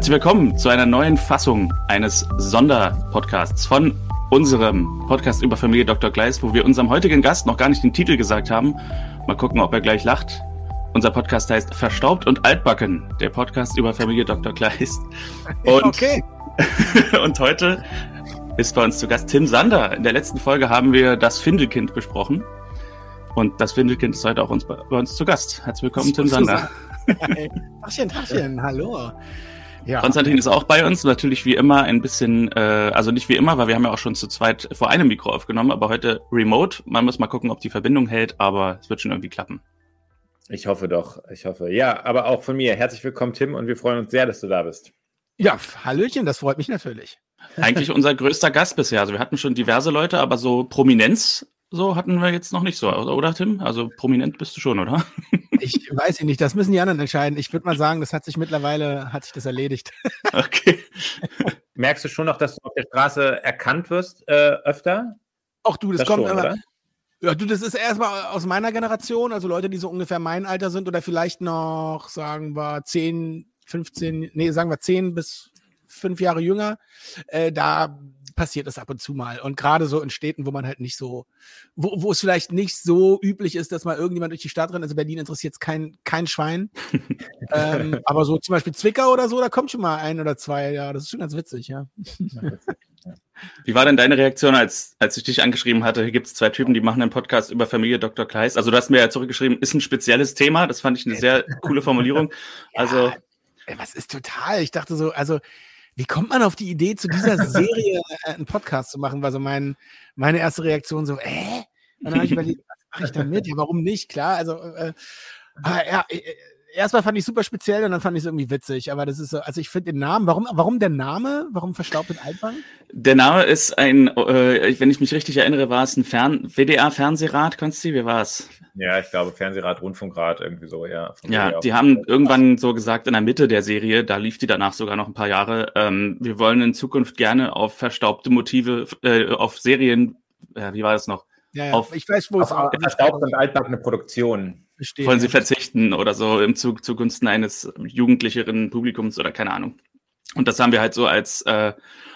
Herzlich willkommen zu einer neuen Fassung eines Sonderpodcasts von unserem Podcast über Familie Dr. Gleis, wo wir unserem heutigen Gast noch gar nicht den Titel gesagt haben. Mal gucken, ob er gleich lacht. Unser Podcast heißt Verstaubt und Altbacken, der Podcast über Familie Dr. Kleist. Und, okay. und heute ist bei uns zu Gast Tim Sander. In der letzten Folge haben wir das Findelkind besprochen. Und das Findelkind ist heute auch uns, bei uns zu Gast. Herzlich willkommen, Tim Sander. Tachchen, Tachchen, hallo. Ja. Konstantin ist auch bei uns, natürlich wie immer ein bisschen, äh, also nicht wie immer, weil wir haben ja auch schon zu zweit vor einem Mikro aufgenommen, aber heute remote. Man muss mal gucken, ob die Verbindung hält, aber es wird schon irgendwie klappen. Ich hoffe doch, ich hoffe. Ja, aber auch von mir. Herzlich willkommen, Tim, und wir freuen uns sehr, dass du da bist. Ja, Hallöchen, das freut mich natürlich. Eigentlich unser größter Gast bisher. Also wir hatten schon diverse Leute, aber so Prominenz so hatten wir jetzt noch nicht so, oder Tim? Also prominent bist du schon, oder? Ich weiß nicht, das müssen die anderen entscheiden. Ich würde mal sagen, das hat sich mittlerweile, hat sich das erledigt. Okay. Merkst du schon noch, dass du auf der Straße erkannt wirst äh, öfter? Ach du, das, das kommt schon, aber. Ja, du, das ist erstmal aus meiner Generation, also Leute, die so ungefähr mein Alter sind oder vielleicht noch, sagen wir, 10, 15, nee, sagen wir 10 bis 5 Jahre jünger. Äh, da passiert das ab und zu mal. Und gerade so in Städten, wo man halt nicht so, wo, wo es vielleicht nicht so üblich ist, dass mal irgendjemand durch die Stadt rennt. Also Berlin interessiert es kein, kein Schwein. ähm, aber so zum Beispiel Zwickau oder so, da kommt schon mal ein oder zwei. Ja, das ist schon ganz witzig, ja. Wie war denn deine Reaktion, als, als ich dich angeschrieben hatte? Hier gibt es zwei Typen, die machen einen Podcast über Familie Dr. Kleist. Also du hast mir ja zurückgeschrieben, ist ein spezielles Thema. Das fand ich eine sehr coole Formulierung. Also ja, was ist total? Ich dachte so, also wie kommt man auf die Idee, zu dieser Serie äh, einen Podcast zu machen? War so mein, meine erste Reaktion so, äh? Und dann habe ich überlegt, was mache ich damit? Ja, warum nicht? Klar, also, äh, ja, äh, erstmal fand ich super speziell und dann fand ich es irgendwie witzig. Aber das ist so, also ich finde den Namen, warum, warum der Name? Warum verstaubt in Altbank? Der Name ist ein, äh, wenn ich mich richtig erinnere, war es ein Fern WDR-Fernsehrat, Konsti, wie war es? Ja, ich glaube Fernsehrat, Rundfunkrat, irgendwie so, ja. Ja, die haben irgendwann so gesagt, in der Mitte der Serie, da lief die danach sogar noch ein paar Jahre, ähm, wir wollen in Zukunft gerne auf verstaubte Motive, äh, auf Serien, äh, wie war das noch? Ja, ja. Auf, ich weiß, wo es auch. Verstaubte und altbackene Produktion. Verstehe, wollen sie verzichten oder so im Zug zugunsten eines jugendlicheren Publikums oder keine Ahnung. Und das haben wir halt so als äh,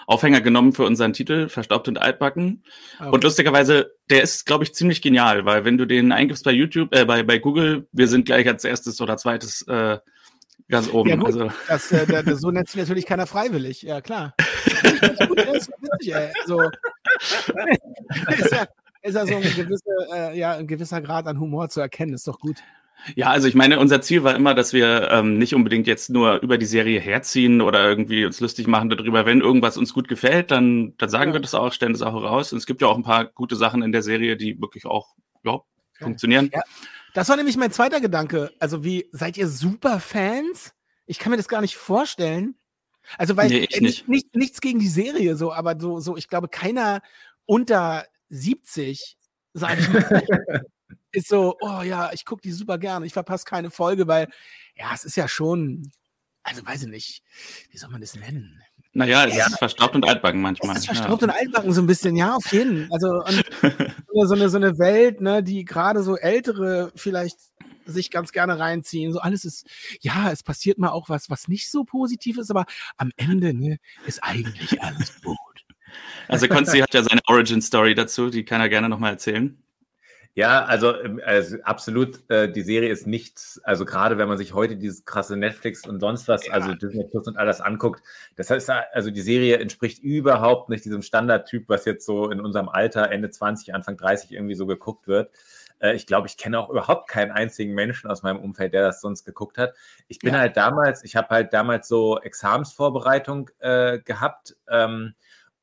Aufhänger genommen für unseren Titel, Verstaubt und Altbacken. Okay. Und lustigerweise, der ist, glaube ich, ziemlich genial, weil wenn du den eingibst bei YouTube, äh, bei, bei Google, wir sind gleich als erstes oder zweites äh, ganz oben. Ja, gut, also. das, äh, das, so nennt sich natürlich keiner freiwillig, ja klar. das ist gut, das ist witzig, ey. So. ist ja, ist ja so ein, gewisse, äh, ja, ein gewisser Grad an Humor zu erkennen, ist doch gut. Ja, also ich meine, unser Ziel war immer, dass wir ähm, nicht unbedingt jetzt nur über die Serie herziehen oder irgendwie uns lustig machen darüber. Wenn irgendwas uns gut gefällt, dann, dann sagen ja. wir das auch, stellen das auch raus. Und es gibt ja auch ein paar gute Sachen in der Serie, die wirklich auch ja, funktionieren. Ja. Das war nämlich mein zweiter Gedanke. Also wie, seid ihr super Fans? Ich kann mir das gar nicht vorstellen. Also weil nee, ich nicht. Nicht, nichts gegen die Serie so, aber so, so ich glaube, keiner unter 70, sage ich mal, ist so, oh ja, ich gucke die super gerne, ich verpasse keine Folge, weil, ja, es ist ja schon, also weiß ich nicht, wie soll man das nennen? Naja, es ja, ist verstaubt und altbacken manchmal. Es ist verstaubt ja. und altbacken so ein bisschen, ja, auf jeden. Also so, eine, so eine Welt, ne, die gerade so ältere vielleicht sich ganz gerne reinziehen. So alles ist, ja, es passiert mal auch was, was nicht so positiv ist, aber am Ende ne, ist eigentlich alles gut. Also Konzi hat ja seine Origin-Story dazu, die kann er gerne nochmal erzählen. Ja, also, ähm, also absolut, äh, die Serie ist nichts, also gerade wenn man sich heute dieses krasse Netflix und sonst was, ja. also Disney Plus und alles anguckt, das heißt, also die Serie entspricht überhaupt nicht diesem Standardtyp, was jetzt so in unserem Alter, Ende 20, Anfang 30 irgendwie so geguckt wird. Äh, ich glaube, ich kenne auch überhaupt keinen einzigen Menschen aus meinem Umfeld, der das sonst geguckt hat. Ich bin ja. halt damals, ich habe halt damals so Examensvorbereitung äh, gehabt. Ähm,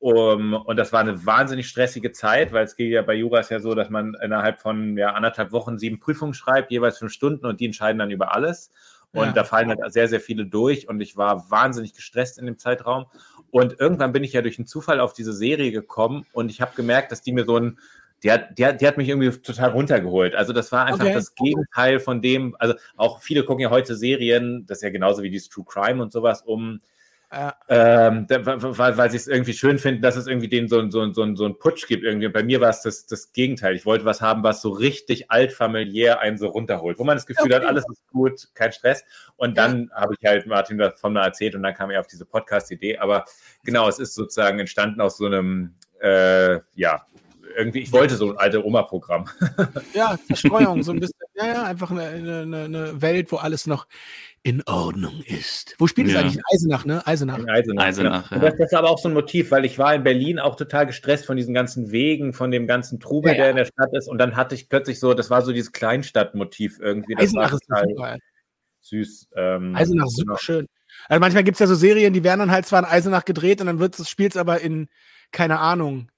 um, und das war eine wahnsinnig stressige Zeit, weil es geht ja bei Jura ist ja so, dass man innerhalb von ja, anderthalb Wochen sieben Prüfungen schreibt, jeweils fünf Stunden und die entscheiden dann über alles. Und ja. da fallen halt sehr, sehr viele durch und ich war wahnsinnig gestresst in dem Zeitraum. Und irgendwann bin ich ja durch einen Zufall auf diese Serie gekommen und ich habe gemerkt, dass die mir so ein, die hat, die, hat, die hat mich irgendwie total runtergeholt. Also das war einfach okay. das Gegenteil von dem, also auch viele gucken ja heute Serien, das ist ja genauso wie dieses True Crime und sowas, um Ja. Ähm, weil, weil sie es irgendwie schön finden, dass es irgendwie den so, so, so, so einen Putsch gibt. Irgendwie. Und bei mir war es das, das Gegenteil. Ich wollte was haben, was so richtig altfamiliär einen so runterholt, wo man das Gefühl okay. hat, alles ist gut, kein Stress. Und dann ja. habe ich halt Martin davon mal erzählt und dann kam er auf diese Podcast-Idee. Aber genau, es ist sozusagen entstanden aus so einem, äh, ja, irgendwie, ich wollte so ein alte Oma-Programm. Ja, Verstreuung, so ein bisschen. Ja, ja, einfach eine, eine, eine Welt, wo alles noch in Ordnung ist. Wo spielt es eigentlich? In Eisenach, ne? Eisenach. In Eisenach, Eisenach ja. das, das, ist aber auch so ein Motiv, weil ich war in Berlin auch total gestresst von diesen ganzen Wegen, von dem ganzen Trubel, ja, der in der Stadt ist. Und dann hatte ich plötzlich so, das war so dieses Kleinstadtmotiv irgendwie. Das Eisenach ist total süß. Ähm, Eisenach ist super genau. schön. Also manchmal gibt es ja so Serien, die werden dann halt zwar in Eisenach gedreht und dann wird das Spiel aber in, keine Ahnung,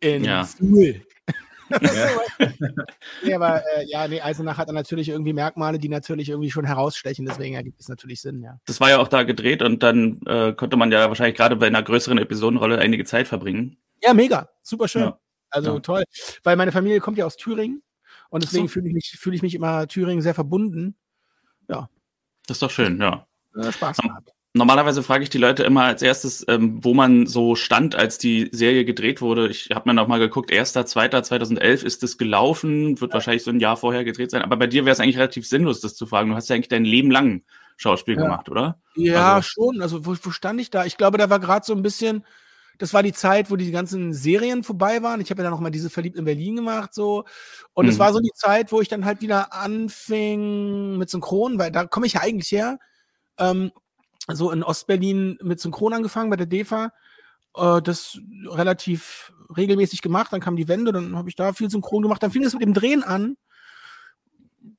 in ja. Suhl. Ja. nee, aber äh, ja, nee, Eisenach hat dann natürlich irgendwie Merkmale, die natürlich irgendwie schon herausstechen, deswegen ergibt es natürlich Sinn, ja. Das war ja auch da gedreht und dann äh, konnte man ja wahrscheinlich gerade bei einer größeren Episodenrolle einige Zeit verbringen. Ja, mega, super schön. Ja. Also ja. toll, weil meine Familie kommt ja aus Thüringen und deswegen so. fühle ich, mich, fühl ich mich immer Thüringen sehr verbunden. Ja. Das ist doch schön, ja. Spaß gehabt. Normalerweise frage ich die Leute immer als erstes, ähm, wo man so stand, als die Serie gedreht wurde. Ich habe mir noch mal geguckt, 1.2.2011 ist es gelaufen, wird ja. wahrscheinlich so ein Jahr vorher gedreht sein. Aber bei dir wäre es eigentlich relativ sinnlos, das zu fragen. Du hast ja eigentlich dein Leben lang Schauspiel ja. gemacht, oder? Ja, also. schon. Also wo, wo stand ich da? Ich glaube, da war gerade so ein bisschen, das war die Zeit, wo die ganzen Serien vorbei waren. Ich habe ja dann noch mal diese Verliebt in Berlin gemacht, so. Und es mhm. war so die Zeit, wo ich dann halt wieder anfing mit Synchron, weil da komme ich ja eigentlich her. Ähm, so in Ostberlin mit Synchron angefangen bei der DEFA. Äh, das relativ regelmäßig gemacht. Dann kam die Wende, dann habe ich da viel Synchron gemacht. Dann fing es mit dem Drehen an.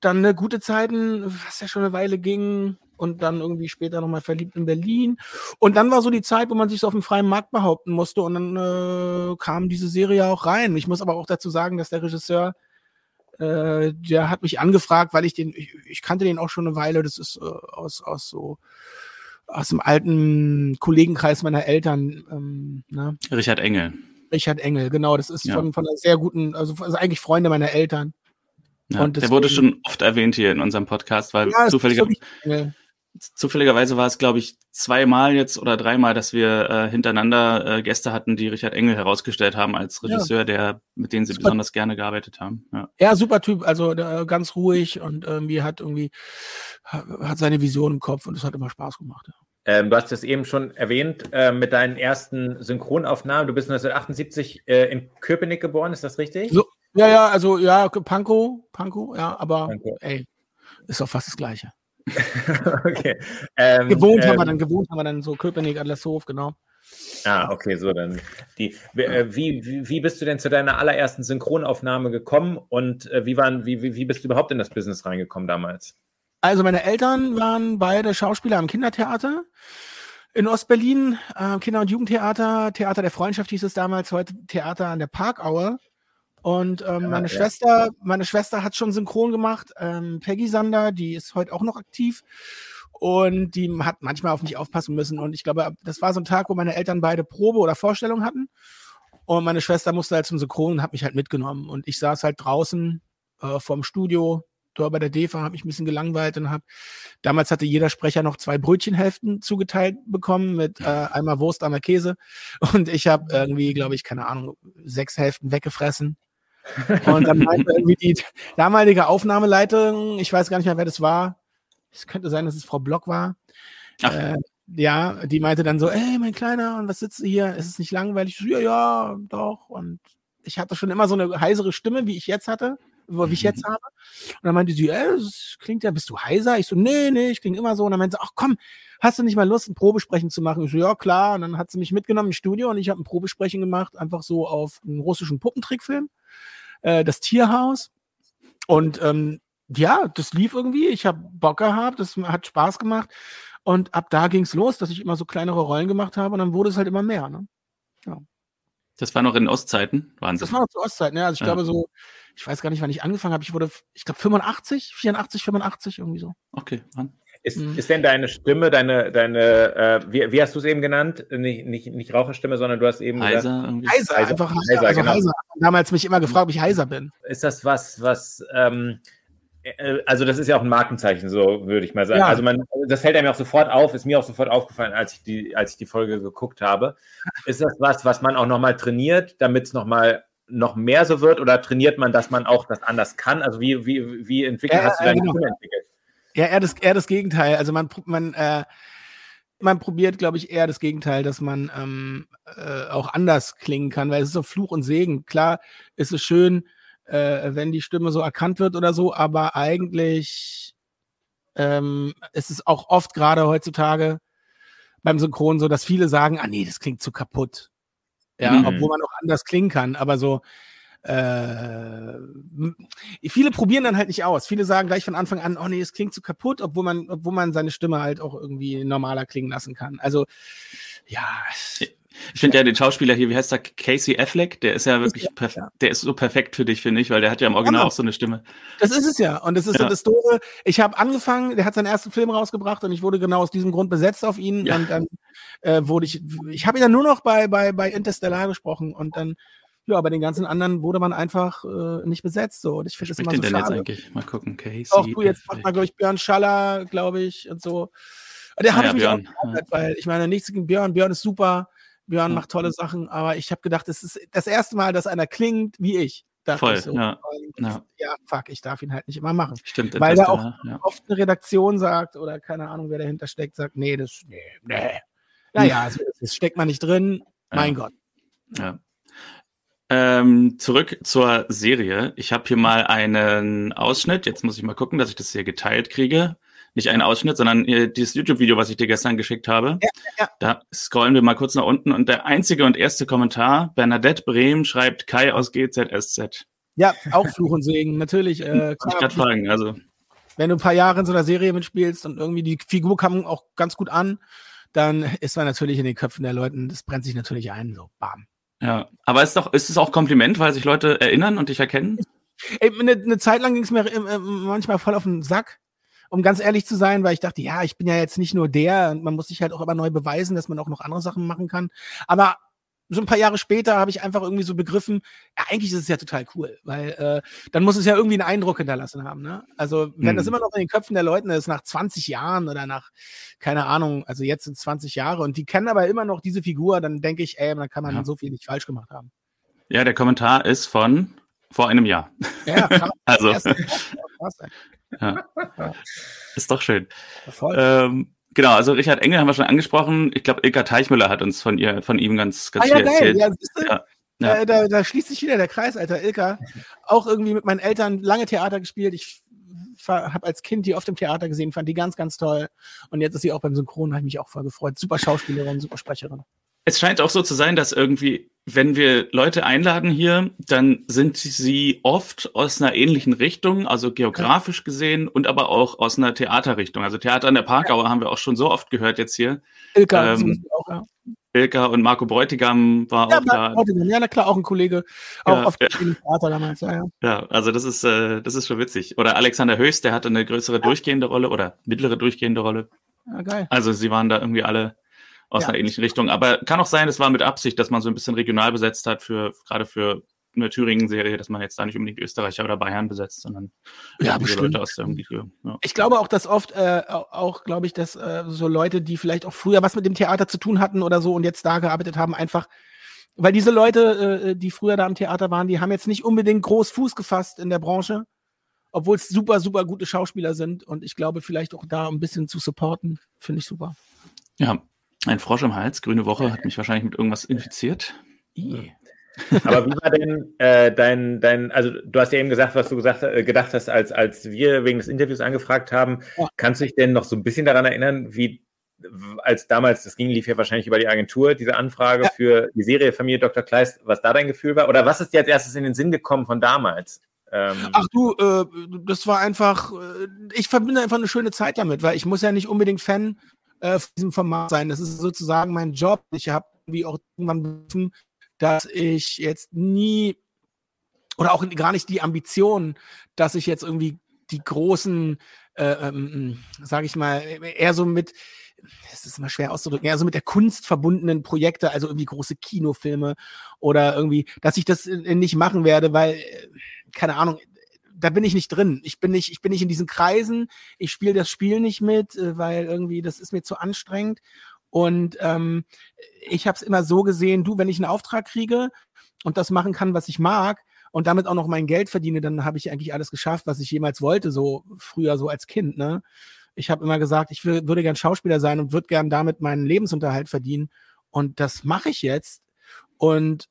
Dann eine gute Zeiten, was ja schon eine Weile ging. Und dann irgendwie später nochmal verliebt in Berlin. Und dann war so die Zeit, wo man sich so auf dem freien Markt behaupten musste. Und dann äh, kam diese Serie auch rein. Ich muss aber auch dazu sagen, dass der Regisseur äh, der hat mich angefragt, weil ich den, ich, ich, kannte den auch schon eine Weile, das ist äh, aus, aus so aus dem alten Kollegenkreis meiner Eltern. Ähm, ne? Richard Engel. Richard Engel, genau. Das ist ja. von, von einer sehr guten, also, also eigentlich Freunde meiner Eltern. Ja, deswegen, der wurde schon oft erwähnt hier in unserem Podcast, weil ja, zufälliger, zufälligerweise war es, glaube ich, zweimal jetzt oder dreimal, dass wir äh, hintereinander äh, Gäste hatten, die Richard Engel herausgestellt haben als Regisseur, ja. der mit denen sie super. besonders gerne gearbeitet haben. Ja, ja super Typ, also äh, ganz ruhig und irgendwie hat irgendwie hat seine Vision im Kopf und es hat immer Spaß gemacht. Ähm, du hast es eben schon erwähnt äh, mit deinen ersten Synchronaufnahmen. Du bist 1978 äh, in Köpenick geboren, ist das richtig? So, ja, ja, also ja, Pankow, Pankow, ja, aber Pankow. ey, ist doch fast das Gleiche. okay. Ähm, gewohnt ähm, haben wir ähm, dann, gewohnt haben wir dann so Köpenick, Adlershof, genau. Ah, okay, so dann. Die, äh, wie, wie, wie bist du denn zu deiner allerersten Synchronaufnahme gekommen und äh, wie, waren, wie, wie, wie bist du überhaupt in das Business reingekommen damals? Also meine Eltern waren beide Schauspieler am Kindertheater in Ostberlin, äh, Kinder- und Jugendtheater, Theater der Freundschaft hieß es damals, heute Theater an der Parkaue. Und ähm, ja, meine ja. Schwester, meine Schwester hat schon synchron gemacht. Ähm, Peggy Sander, die ist heute auch noch aktiv. Und die hat manchmal auf mich aufpassen müssen. Und ich glaube, das war so ein Tag, wo meine Eltern beide Probe oder Vorstellung hatten. Und meine Schwester musste halt zum Synchron und hat mich halt mitgenommen. Und ich saß halt draußen äh, vorm Studio, dort bei der DEFA, habe mich ein bisschen gelangweilt und habe, damals hatte jeder Sprecher noch zwei Brötchenhälften zugeteilt bekommen mit äh, einmal Wurst, einmal Käse. Und ich habe irgendwie, glaube ich, keine Ahnung, sechs Hälften weggefressen und dann meinte irgendwie die damalige Aufnahmeleitung, ich weiß gar nicht mehr, wer das war. Es könnte sein, dass es Frau Block war. Äh, ja, die meinte dann so, ey, mein Kleiner, und was sitzt du hier? Ist es nicht langweilig? Ja, ja, doch. Und ich hatte schon immer so eine heisere Stimme, wie ich jetzt hatte, wie ich jetzt mhm. habe. Und dann meinte sie, ey, das klingt ja, bist du heiser? Ich so, nee, nee, ich klinge immer so. Und dann meinte sie, ach komm, hast du nicht mal Lust, ein Probesprechen zu machen? Ich so, ja, klar. Und dann hat sie mich mitgenommen ins Studio und ich habe ein Probesprechen gemacht, einfach so auf einen russischen Puppentrickfilm äh, das Tierhaus. Und ähm, ja, das lief irgendwie. Ich habe Bock gehabt, das hat Spaß gemacht. Und ab da ging es los, dass ich immer so kleinere Rollen gemacht habe und dann wurde es halt immer mehr. Ne? Ja. Das war noch in Ostzeiten? Wahnsinn. Das war noch zu Ostzeiten, ja. Also ich ja. glaube so, ich weiß gar nicht, wann ich angefangen habe. Ich wurde, ich glaube 85, 84, 85, irgendwie so. Okay, Mann. Ist, mhm. ist denn deine Stimme, deine, deine, äh, wie, wie hast du es eben genannt? Nicht, nicht, nicht Raucherstimme, sondern du hast eben heiser, gesagt, heiser, heiser, einfach heiser. heiser, also genau. heiser. Damals mich immer gefragt, ob ich heiser bin. Ist das was, was, ähm, äh, also das ist ja auch ein Markenzeichen, so würde ich mal sagen. Ja. Also man, das fällt einem auch sofort auf, ist mir auch sofort aufgefallen, als ich die, als ich die Folge geguckt habe. Ist das was, was man auch nochmal trainiert, damit es nochmal noch mehr so wird oder trainiert man, dass man auch das anders kann? Also wie, wie, wie entwickelt ja, hast du deine genau. Stimme entwickelt? Ja, eher das, eher das Gegenteil. Also man, man, äh, man probiert, glaube ich, eher das Gegenteil, dass man ähm, äh, auch anders klingen kann, weil es ist so Fluch und Segen. Klar ist es schön, äh, wenn die Stimme so erkannt wird oder so, aber eigentlich ähm, ist es auch oft gerade heutzutage beim Synchron so, dass viele sagen, ah nee, das klingt zu kaputt. Ja, mhm. obwohl man auch anders klingen kann, aber so, äh, viele probieren dann halt nicht aus. Viele sagen gleich von Anfang an, oh nee, es klingt zu kaputt, obwohl man, obwohl man seine Stimme halt auch irgendwie normaler klingen lassen kann. Also, ja. Ich finde ja den Schauspieler hier, wie heißt der, Casey Affleck, der ist ja wirklich, ja. der ist so perfekt für dich, finde ich, weil der hat ja im Original ja. auch so eine Stimme. Das ist es ja. Und das ist ja. so das Doofe. Ich habe angefangen, der hat seinen ersten Film rausgebracht und ich wurde genau aus diesem Grund besetzt auf ihn. Und dann äh, wurde ich, ich habe ihn dann nur noch bei, bei, bei Interstellar gesprochen und dann ja, bei den ganzen anderen wurde man einfach äh, nicht besetzt. So. Und ich finde das immer so denn schade. Jetzt eigentlich? Mal gucken, Casey. Auch du, jetzt macht mal, glaube ich, Björn Schaller, glaube ich, und so. Der ah, habe ja, ich mich Björn. auch weil ich meine, nichts gegen Björn. Björn ist super. Björn macht tolle Sachen, aber ich habe gedacht, es ist das erste Mal, dass einer klingt wie ich. Voll, ich so. ja. ja. ja. fuck, ich darf ihn halt nicht immer machen. Stimmt. Weil da auch ja. oft eine Redaktion sagt oder keine Ahnung, wer dahinter steckt, sagt, nee, das, nee, nee. Naja, also, das steckt man nicht drin. Mein Gott. Ja. Ähm, zurück zur Serie. Ich habe hier mal einen Ausschnitt. Jetzt muss ich mal gucken, dass ich das hier geteilt kriege. Nicht einen Ausschnitt, sondern äh, dieses YouTube-Video, was ich dir gestern geschickt habe. Ja, ja. Da scrollen wir mal kurz nach unten und der einzige und erste Kommentar, Bernadette Brehm schreibt Kai aus GZSZ. Ja, auch Fluch und Segen, natürlich. Äh, klar, ich fragen, also. Wenn du ein paar Jahre in so einer Serie mitspielst und irgendwie die Figur kam auch ganz gut an, dann ist man natürlich in den Köpfen der Leute, das brennt sich natürlich ein, so bam. Ja, aber ist, doch, ist es auch Kompliment, weil sich Leute erinnern und dich erkennen? Ey, eine, eine Zeit lang ging es mir äh, manchmal voll auf den Sack, um ganz ehrlich zu sein, weil ich dachte, ja, ich bin ja jetzt nicht nur der und man muss sich halt auch immer neu beweisen, dass man auch noch andere Sachen machen kann. Aber so ein paar Jahre später habe ich einfach irgendwie so begriffen, ja, eigentlich ist es ja total cool, weil äh, dann muss es ja irgendwie einen Eindruck hinterlassen haben. Ne? Also wenn hm. das immer noch in den Köpfen der Leute ist, nach 20 Jahren oder nach, keine Ahnung, also jetzt sind 20 Jahre und die kennen aber immer noch diese Figur, dann denke ich, ey, dann kann man ja. so viel nicht falsch gemacht haben. Ja, der Kommentar ist von vor einem Jahr. Ja, krass. also. ja. Ist doch schön. Ähm, Genau, also Richard Engel haben wir schon angesprochen. Ich glaube, Ilka Teichmüller hat uns von ihr, von ihm ganz, ganz ah, viel ja, erzählt. Ja, ja, ja. Äh, da, da, schließt sich wieder der Kreis, Alter. Ilka, auch irgendwie mit meinen Eltern lange Theater gespielt. Ich habe als Kind die oft im Theater gesehen, fand die ganz, ganz toll. Und jetzt ist sie auch beim Synchron, habe ich mich auch voll gefreut. Super Schauspielerin, super Sprecherin. Es scheint auch so zu sein, dass irgendwie, wenn wir Leute einladen hier, dann sind sie oft aus einer ähnlichen Richtung, also geografisch gesehen und aber auch aus einer Theaterrichtung. Also Theater an der Parkauer ja. haben wir auch schon so oft gehört jetzt hier. Ilka, ähm, auch, ja. Ilka und Marco Bräutigam war ja, auch da. Bräutigam, ja, na klar, auch ein Kollege, auch ja, auf dem Theater damals. Ja, ja. ja, also das ist, äh, das ist schon witzig. Oder Alexander Höchst, der hatte eine größere durchgehende Rolle oder mittlere durchgehende Rolle. Ja, geil. Also sie waren da irgendwie alle aus ja. einer ähnlichen Richtung. Aber kann auch sein, es war mit Absicht, dass man so ein bisschen regional besetzt hat, für gerade für eine Thüringen-Serie, dass man jetzt da nicht unbedingt Österreicher oder Bayern besetzt, sondern ja, Leute aus der Umgebung. Ja. Ich glaube auch, dass oft äh, auch, glaube ich, dass äh, so Leute, die vielleicht auch früher was mit dem Theater zu tun hatten oder so und jetzt da gearbeitet haben, einfach weil diese Leute, äh, die früher da am Theater waren, die haben jetzt nicht unbedingt groß Fuß gefasst in der Branche, obwohl es super, super gute Schauspieler sind. Und ich glaube, vielleicht auch da ein bisschen zu supporten, finde ich super. Ja, ein Frosch im Hals, grüne Woche, hat mich wahrscheinlich mit irgendwas infiziert. I. Aber wie war denn äh, dein, dein, also du hast ja eben gesagt, was du gesagt, äh, gedacht hast, als, als wir wegen des Interviews angefragt haben. Ja. Kannst du dich denn noch so ein bisschen daran erinnern, wie als damals, das ging, lief ja wahrscheinlich über die Agentur, diese Anfrage ja. für die Serie Familie Dr. Kleist, was da dein Gefühl war? Oder was ist dir als erstes in den Sinn gekommen von damals? Ähm Ach du, äh, das war einfach, äh, ich verbinde einfach eine schöne Zeit damit, weil ich muss ja nicht unbedingt Fan äh, von diesem Format sein. Das ist sozusagen mein Job. Ich habe wie auch irgendwann begriffen, dass ich jetzt nie oder auch gar nicht die Ambition, dass ich jetzt irgendwie die großen, äh, ähm, sage ich mal, eher so mit, es ist immer schwer auszudrücken, eher so mit der Kunst verbundenen Projekte, also irgendwie große Kinofilme oder irgendwie, dass ich das nicht machen werde, weil, keine Ahnung, da bin ich nicht drin. Ich bin nicht, ich bin nicht in diesen Kreisen. Ich spiele das Spiel nicht mit, äh, weil irgendwie das ist mir zu anstrengend. Und ähm, ich habe es immer so gesehen, du, wenn ich einen Auftrag kriege und das machen kann, was ich mag, und damit auch noch mein Geld verdiene, dann habe ich eigentlich alles geschafft, was ich jemals wollte, so früher so als Kind. Ne? Ich habe immer gesagt, ich würde gern Schauspieler sein und würde gern damit meinen Lebensunterhalt verdienen. Und das mache ich jetzt. Und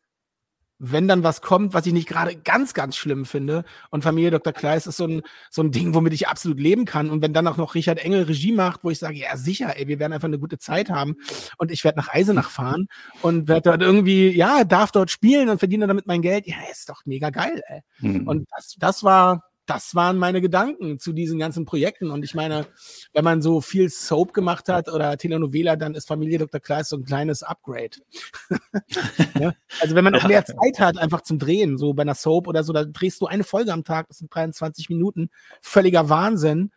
wenn dann was kommt, was ich nicht gerade ganz, ganz schlimm finde. Und Familie Dr. Kleist ist so ein, so ein Ding, womit ich absolut leben kann. Und wenn dann auch noch Richard Engel Regie macht, wo ich sage, ja sicher, ey, wir werden einfach eine gute Zeit haben. Und ich werde nach Eisenach fahren und werde dort irgendwie, ja, darf dort spielen und verdiene damit mein Geld. Ja, ist doch mega geil, ey. Mhm. Und das, das war, das waren meine Gedanken zu diesen ganzen Projekten. Und ich meine, wenn man so viel Soap gemacht hat oder Telenovela, dann ist Familie Dr. Kleist so ein kleines Upgrade. ja? Also wenn man auch mehr Zeit hat, einfach zum Drehen, so bei einer Soap oder so, da drehst du eine Folge am Tag, das sind 23 Minuten, völliger Wahnsinn.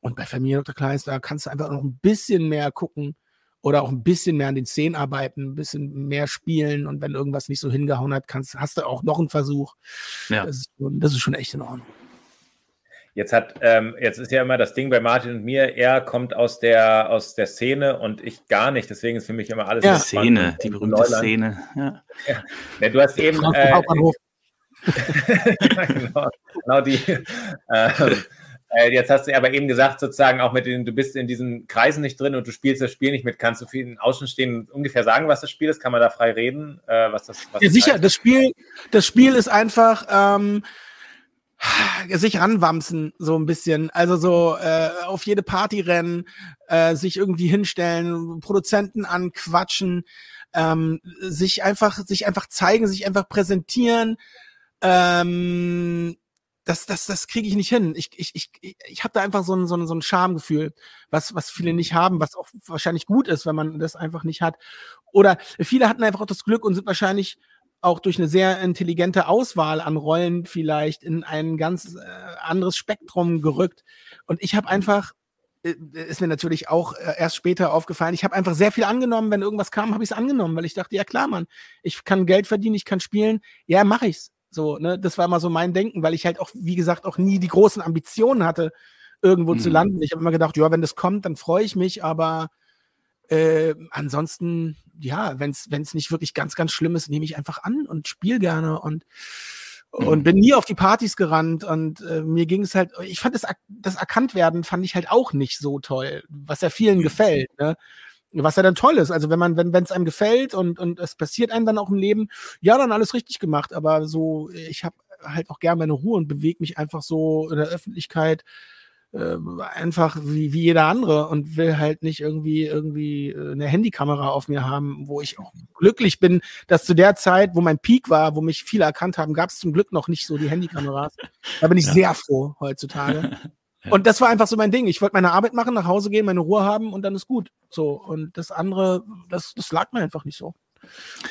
Und bei Familie Dr. Kleist, da kannst du einfach noch ein bisschen mehr gucken oder auch ein bisschen mehr an den Szenen arbeiten, ein bisschen mehr spielen und wenn irgendwas nicht so hingehauen hat, kannst, hast du auch noch einen Versuch. Ja. Das, ist schon, das ist schon echt in Ordnung. Jetzt hat, ähm, jetzt ist ja immer das Ding bei Martin und mir, er kommt aus der, aus der Szene und ich gar nicht. Deswegen ist für mich immer alles. Ja, Szene, die berühmte Neuland. Szene. Ja. Ja. ja. du hast eben. Äh, genau, genau die. Ähm, äh, jetzt hast du aber eben gesagt, sozusagen auch mit den, du bist in diesen Kreisen nicht drin und du spielst das Spiel nicht mit. Kannst du den Außenstehenden ungefähr sagen, was das Spiel ist? Kann man da frei reden? Äh, was das, was ja, sicher, das Spiel, das Spiel ist einfach. Ähm, sich ranwamsen, so ein bisschen. Also so äh, auf jede Party rennen, äh, sich irgendwie hinstellen, Produzenten anquatschen, ähm, sich einfach, sich einfach zeigen, sich einfach präsentieren. Ähm, das, das, das kriege ich nicht hin. Ich, ich, ich, ich habe da einfach so ein, so ein, so ein Schamgefühl, was, was viele nicht haben, was auch wahrscheinlich gut ist, wenn man das einfach nicht hat. Oder viele hatten einfach auch das Glück und sind wahrscheinlich auch durch eine sehr intelligente Auswahl an Rollen vielleicht in ein ganz äh, anderes Spektrum gerückt. Und ich habe einfach, äh, ist mir natürlich auch äh, erst später aufgefallen, ich habe einfach sehr viel angenommen. Wenn irgendwas kam, habe ich es angenommen, weil ich dachte, ja klar, Mann, ich kann Geld verdienen, ich kann spielen, ja, mache ich's. So, ne, das war immer so mein Denken, weil ich halt auch, wie gesagt, auch nie die großen Ambitionen hatte, irgendwo mhm. zu landen. Ich habe immer gedacht, ja, wenn das kommt, dann freue ich mich, aber äh, ansonsten, ja, wenn es nicht wirklich ganz, ganz schlimm ist, nehme ich einfach an und spiele gerne und und mhm. bin nie auf die Partys gerannt und äh, mir ging es halt, ich fand das, das Erkanntwerden fand ich halt auch nicht so toll, was ja vielen gefällt, ne? Was ja dann toll ist. Also wenn man, wenn es einem gefällt und, und es passiert einem dann auch im Leben, ja, dann alles richtig gemacht. Aber so, ich habe halt auch gerne meine Ruhe und bewege mich einfach so in der Öffentlichkeit äh, einfach wie, wie jeder andere und will halt nicht irgendwie irgendwie äh, eine Handykamera auf mir haben, wo ich auch glücklich bin, dass zu der Zeit, wo mein Peak war, wo mich viele erkannt haben, gab es zum Glück noch nicht so die Handykameras. Da bin ich ja. sehr froh heutzutage. Und das war einfach so mein Ding. Ich wollte meine Arbeit machen, nach Hause gehen, meine Ruhe haben und dann ist gut. So. Und das andere, das, das lag mir einfach nicht so.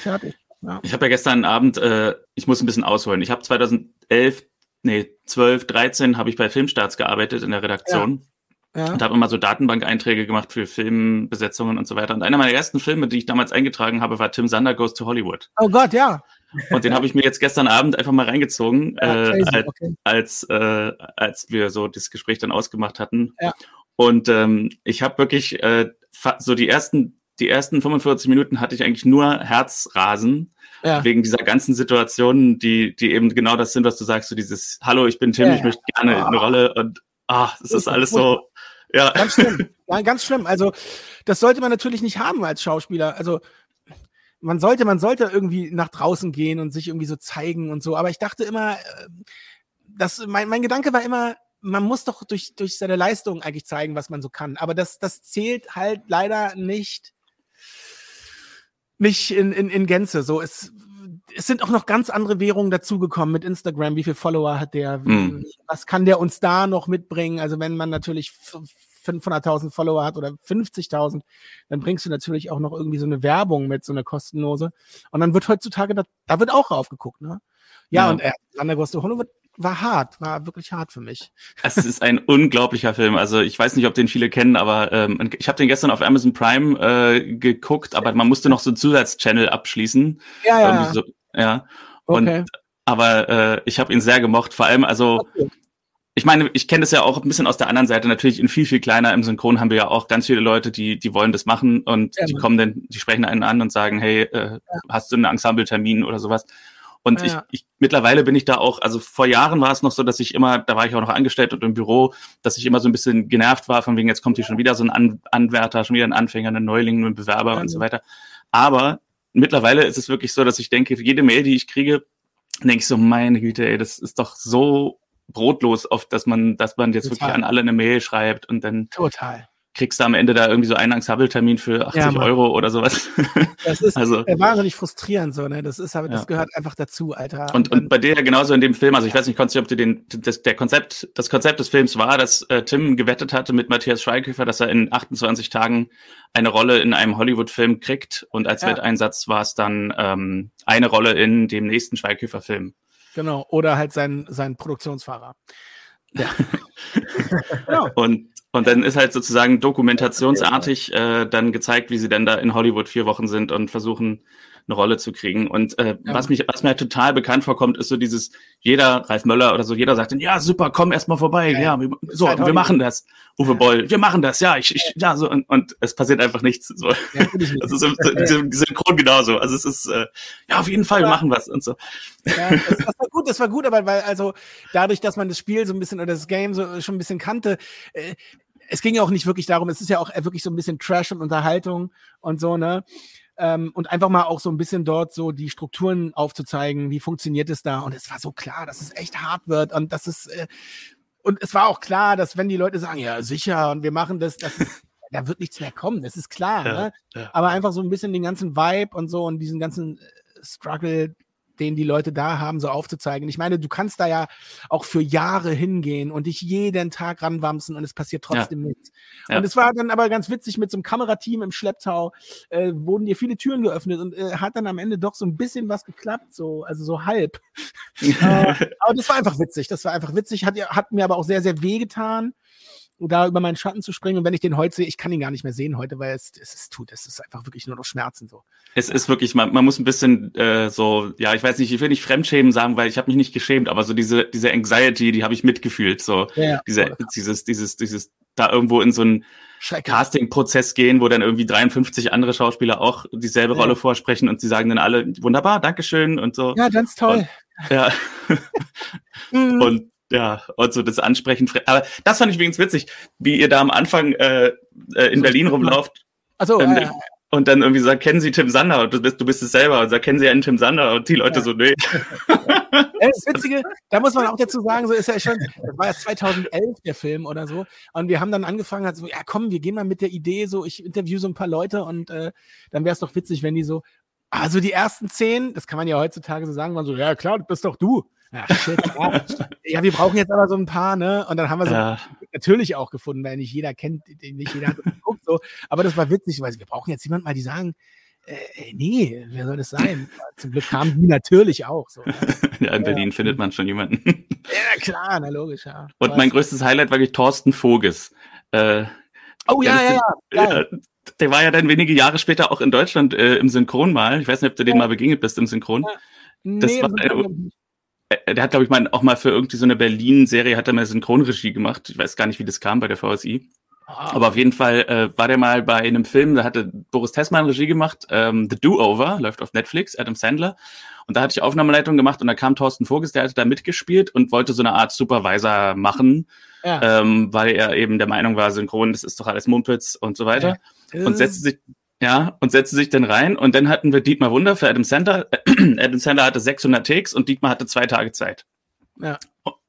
Fertig. Ja. Ich habe ja gestern Abend, äh, ich muss ein bisschen ausholen. Ich habe 2011 nee, 12, 13 habe ich bei Filmstarts gearbeitet in der Redaktion. Ja. Ja. Und habe immer so Datenbank-Einträge gemacht für Filmbesetzungen und so weiter. Und einer meiner ersten Filme, die ich damals eingetragen habe, war Tim Sander Goes to Hollywood. Oh Gott, ja. Und den habe ich mir jetzt gestern Abend einfach mal reingezogen, ja, äh, als, okay. als, äh, als wir so das Gespräch dann ausgemacht hatten. Ja. Und ähm, ich habe wirklich äh, so die ersten, die ersten 45 Minuten hatte ich eigentlich nur Herzrasen ja. wegen dieser ganzen Situationen, die, die eben genau das sind, was du sagst, so dieses Hallo, ich bin Tim, ja, ich möchte gerne oh. eine Rolle und ah, es ist alles so. Ja. Ganz schlimm. Ja, ganz schlimm. Also, das sollte man natürlich nicht haben als Schauspieler. Also, man sollte, man sollte irgendwie nach draußen gehen und sich irgendwie so zeigen und so. Aber ich dachte immer, äh, dass mein, mein Gedanke war immer, man muss doch durch, durch seine Leistung eigentlich zeigen, was man so kann. Aber das, das zählt halt leider nicht nicht in, in, in Gänze. So, es, es sind auch noch ganz andere Währungen dazugekommen mit Instagram. Wie viele Follower hat der? Mhm. Was kann der uns da noch mitbringen? Also wenn man natürlich 500.000 Follower hat oder 50.000, dann bringst du natürlich auch noch irgendwie so eine Werbung mit, so eine kostenlose. Und dann wird heutzutage, da, da wird auch raufgeguckt, ne? Ja, ja. und äh, Sander Gosto Hollow wird war hart, war wirklich hart für mich. Es ist ein unglaublicher Film. Also ich weiß nicht, ob den viele kennen, aber ähm, ich habe den gestern auf Amazon Prime äh, geguckt, aber man musste noch so einen Zusatzchannel abschließen. Ja, ja. So, ja. Und, okay. Aber äh, ich habe ihn sehr gemocht. Vor allem, also okay. ich meine, ich kenne das ja auch ein bisschen aus der anderen Seite. Natürlich in viel, viel kleiner im Synchron haben wir ja auch ganz viele Leute, die, die wollen das machen und ja, die kommen dann, die sprechen einen an und sagen, hey, äh, ja. hast du einen Ensemble-Termin oder sowas? Und ja. ich, ich, mittlerweile bin ich da auch, also vor Jahren war es noch so, dass ich immer, da war ich auch noch angestellt und im Büro, dass ich immer so ein bisschen genervt war, von wegen, jetzt kommt hier schon wieder so ein An Anwärter, schon wieder ein Anfänger, ein Neuling, ein Bewerber und so weiter. Aber mittlerweile ist es wirklich so, dass ich denke, für jede Mail, die ich kriege, denke ich so, meine Güte, ey, das ist doch so brotlos oft, dass man, dass man jetzt Total. wirklich an alle eine Mail schreibt und dann Total. Kriegst du am Ende da irgendwie so einen Ensemble-Termin für 80 ja, Euro oder sowas. Das ist also, wahnsinnig frustrierend so, ne? Das ist aber, das ja. gehört einfach dazu, Alter. Und, und bei dir ja genauso in dem Film, also ich weiß nicht, konntest ob du den, das, der Konzept, das Konzept des Films war, dass äh, Tim gewettet hatte mit Matthias Schweighöfer, dass er in 28 Tagen eine Rolle in einem Hollywood-Film kriegt und als ja. Wetteinsatz war es dann ähm, eine Rolle in dem nächsten Schweighöfer-Film. Genau, oder halt sein, sein Produktionsfahrer. Ja. genau. Und und dann ist halt sozusagen dokumentationsartig äh, dann gezeigt, wie sie denn da in Hollywood vier Wochen sind und versuchen, eine Rolle zu kriegen. Und äh, ja. was, mich, was mir halt total bekannt vorkommt, ist so dieses, jeder, Ralf Möller oder so, jeder sagt dann, ja, super, komm erst mal vorbei. Ja, ja wir, so, halt wir machen das. Uwe Boll, wir machen das, ja, ich, ich ja, so, und, und es passiert einfach nichts. So. Ja, das ist im, im Synchron genauso. Also es ist, äh, ja, auf jeden Fall, wir machen was und so. Ja, das, das, war gut, das war gut, aber weil, also dadurch, dass man das Spiel so ein bisschen oder das Game so schon ein bisschen kannte, äh, es ging ja auch nicht wirklich darum, es ist ja auch wirklich so ein bisschen Trash und Unterhaltung und so, ne? Ähm, und einfach mal auch so ein bisschen dort so die Strukturen aufzuzeigen, wie funktioniert es da. Und es war so klar, dass es echt hart wird und dass es äh, und es war auch klar, dass wenn die Leute sagen, ja sicher und wir machen das, das ist, da wird nichts mehr kommen, das ist klar. Ja, ne? ja. Aber einfach so ein bisschen den ganzen Vibe und so und diesen ganzen äh, Struggle den die Leute da haben, so aufzuzeigen. Ich meine, du kannst da ja auch für Jahre hingehen und dich jeden Tag ranwamsen und es passiert trotzdem ja. nichts. Ja. Und es war dann aber ganz witzig mit so einem Kamerateam im Schlepptau, äh, wurden dir viele Türen geöffnet und äh, hat dann am Ende doch so ein bisschen was geklappt, so, also so halb. äh, aber das war einfach witzig, das war einfach witzig, hat, hat mir aber auch sehr, sehr wehgetan da über meinen Schatten zu springen. Und wenn ich den heute sehe, ich kann ihn gar nicht mehr sehen heute, weil es, es, es tut, es ist einfach wirklich nur noch Schmerzen so. Es ist wirklich, man, man muss ein bisschen äh, so, ja, ich weiß nicht, ich will nicht Fremdschämen sagen, weil ich habe mich nicht geschämt, aber so diese, diese Anxiety, die habe ich mitgefühlt. So ja, diese, dieses, dieses, dieses, da irgendwo in so einen Casting-Prozess gehen, wo dann irgendwie 53 andere Schauspieler auch dieselbe ja. Rolle vorsprechen und sie sagen dann alle, wunderbar, Dankeschön und so. Ja, ganz toll. Und, ja. Und ja, und so das Ansprechen. Aber das fand ich übrigens witzig, wie ihr da am Anfang äh, äh in Berlin rumlauft. Achso, ähm, äh, und dann irgendwie sagt, kennen Sie Tim Sander? Und du bist, du bist es selber. Und sagt, kennen Sie einen Tim Sander? Und die Leute ja. so, nee. Das Witzige, da muss man auch dazu sagen, so ist ja schon, das war ja 2011 der Film oder so. Und wir haben dann angefangen, halt so, ja komm, wir gehen mal mit der Idee, so, ich interview so ein paar Leute und äh, dann wäre es doch witzig, wenn die so, also die ersten zehn, das kann man ja heutzutage so sagen, waren so, ja klar, du bist doch du. Ja, shit, ja. ja, wir brauchen jetzt aber so ein paar, ne? Und dann haben wir so ja. natürlich auch gefunden, weil nicht jeder kennt, nicht jeder hat geguckt, so. Aber das war witzig, weil wir brauchen jetzt jemanden mal, die sagen, äh, nee, wer soll das sein? Zum Glück kamen die natürlich auch. So, ne? ja, in Berlin findet man schon jemanden. ja, klar, na logisch, ja. Und mein größtes Highlight war wirklich Thorsten Voges. Äh, oh ja, ja, ja. Der war ja dann wenige Jahre später auch in Deutschland äh, im Synchron mal. Ich weiß nicht, ob du den mal begegnet bist im Synchron. Das nee, war, äh, äh, der hat, glaube ich, mal auch mal für irgendwie so eine Berlin-Serie hat er mal Synchronregie gemacht. Ich weiß gar nicht, wie das kam bei der VSI. Ah. Aber auf jeden Fall äh, war der mal bei einem Film, da hatte Boris Tessmann Regie gemacht, ähm, The Do-Over, läuft auf Netflix, Adam Sandler. Und da hatte ich Aufnahmeleitung gemacht und da kam Thorsten Voges, der hatte da mitgespielt und wollte so eine Art Supervisor machen, ja. ähm, weil er eben der Meinung war, synchron, das ist doch alles Mumpitz und so weiter. Ja. Und setzte sich, ja, und setzte sich dann rein und dann hatten wir Dietmar Wunder für Adam Sandler. Adam Sandler hatte 600 Takes und Dietmar hatte zwei Tage Zeit. Ja.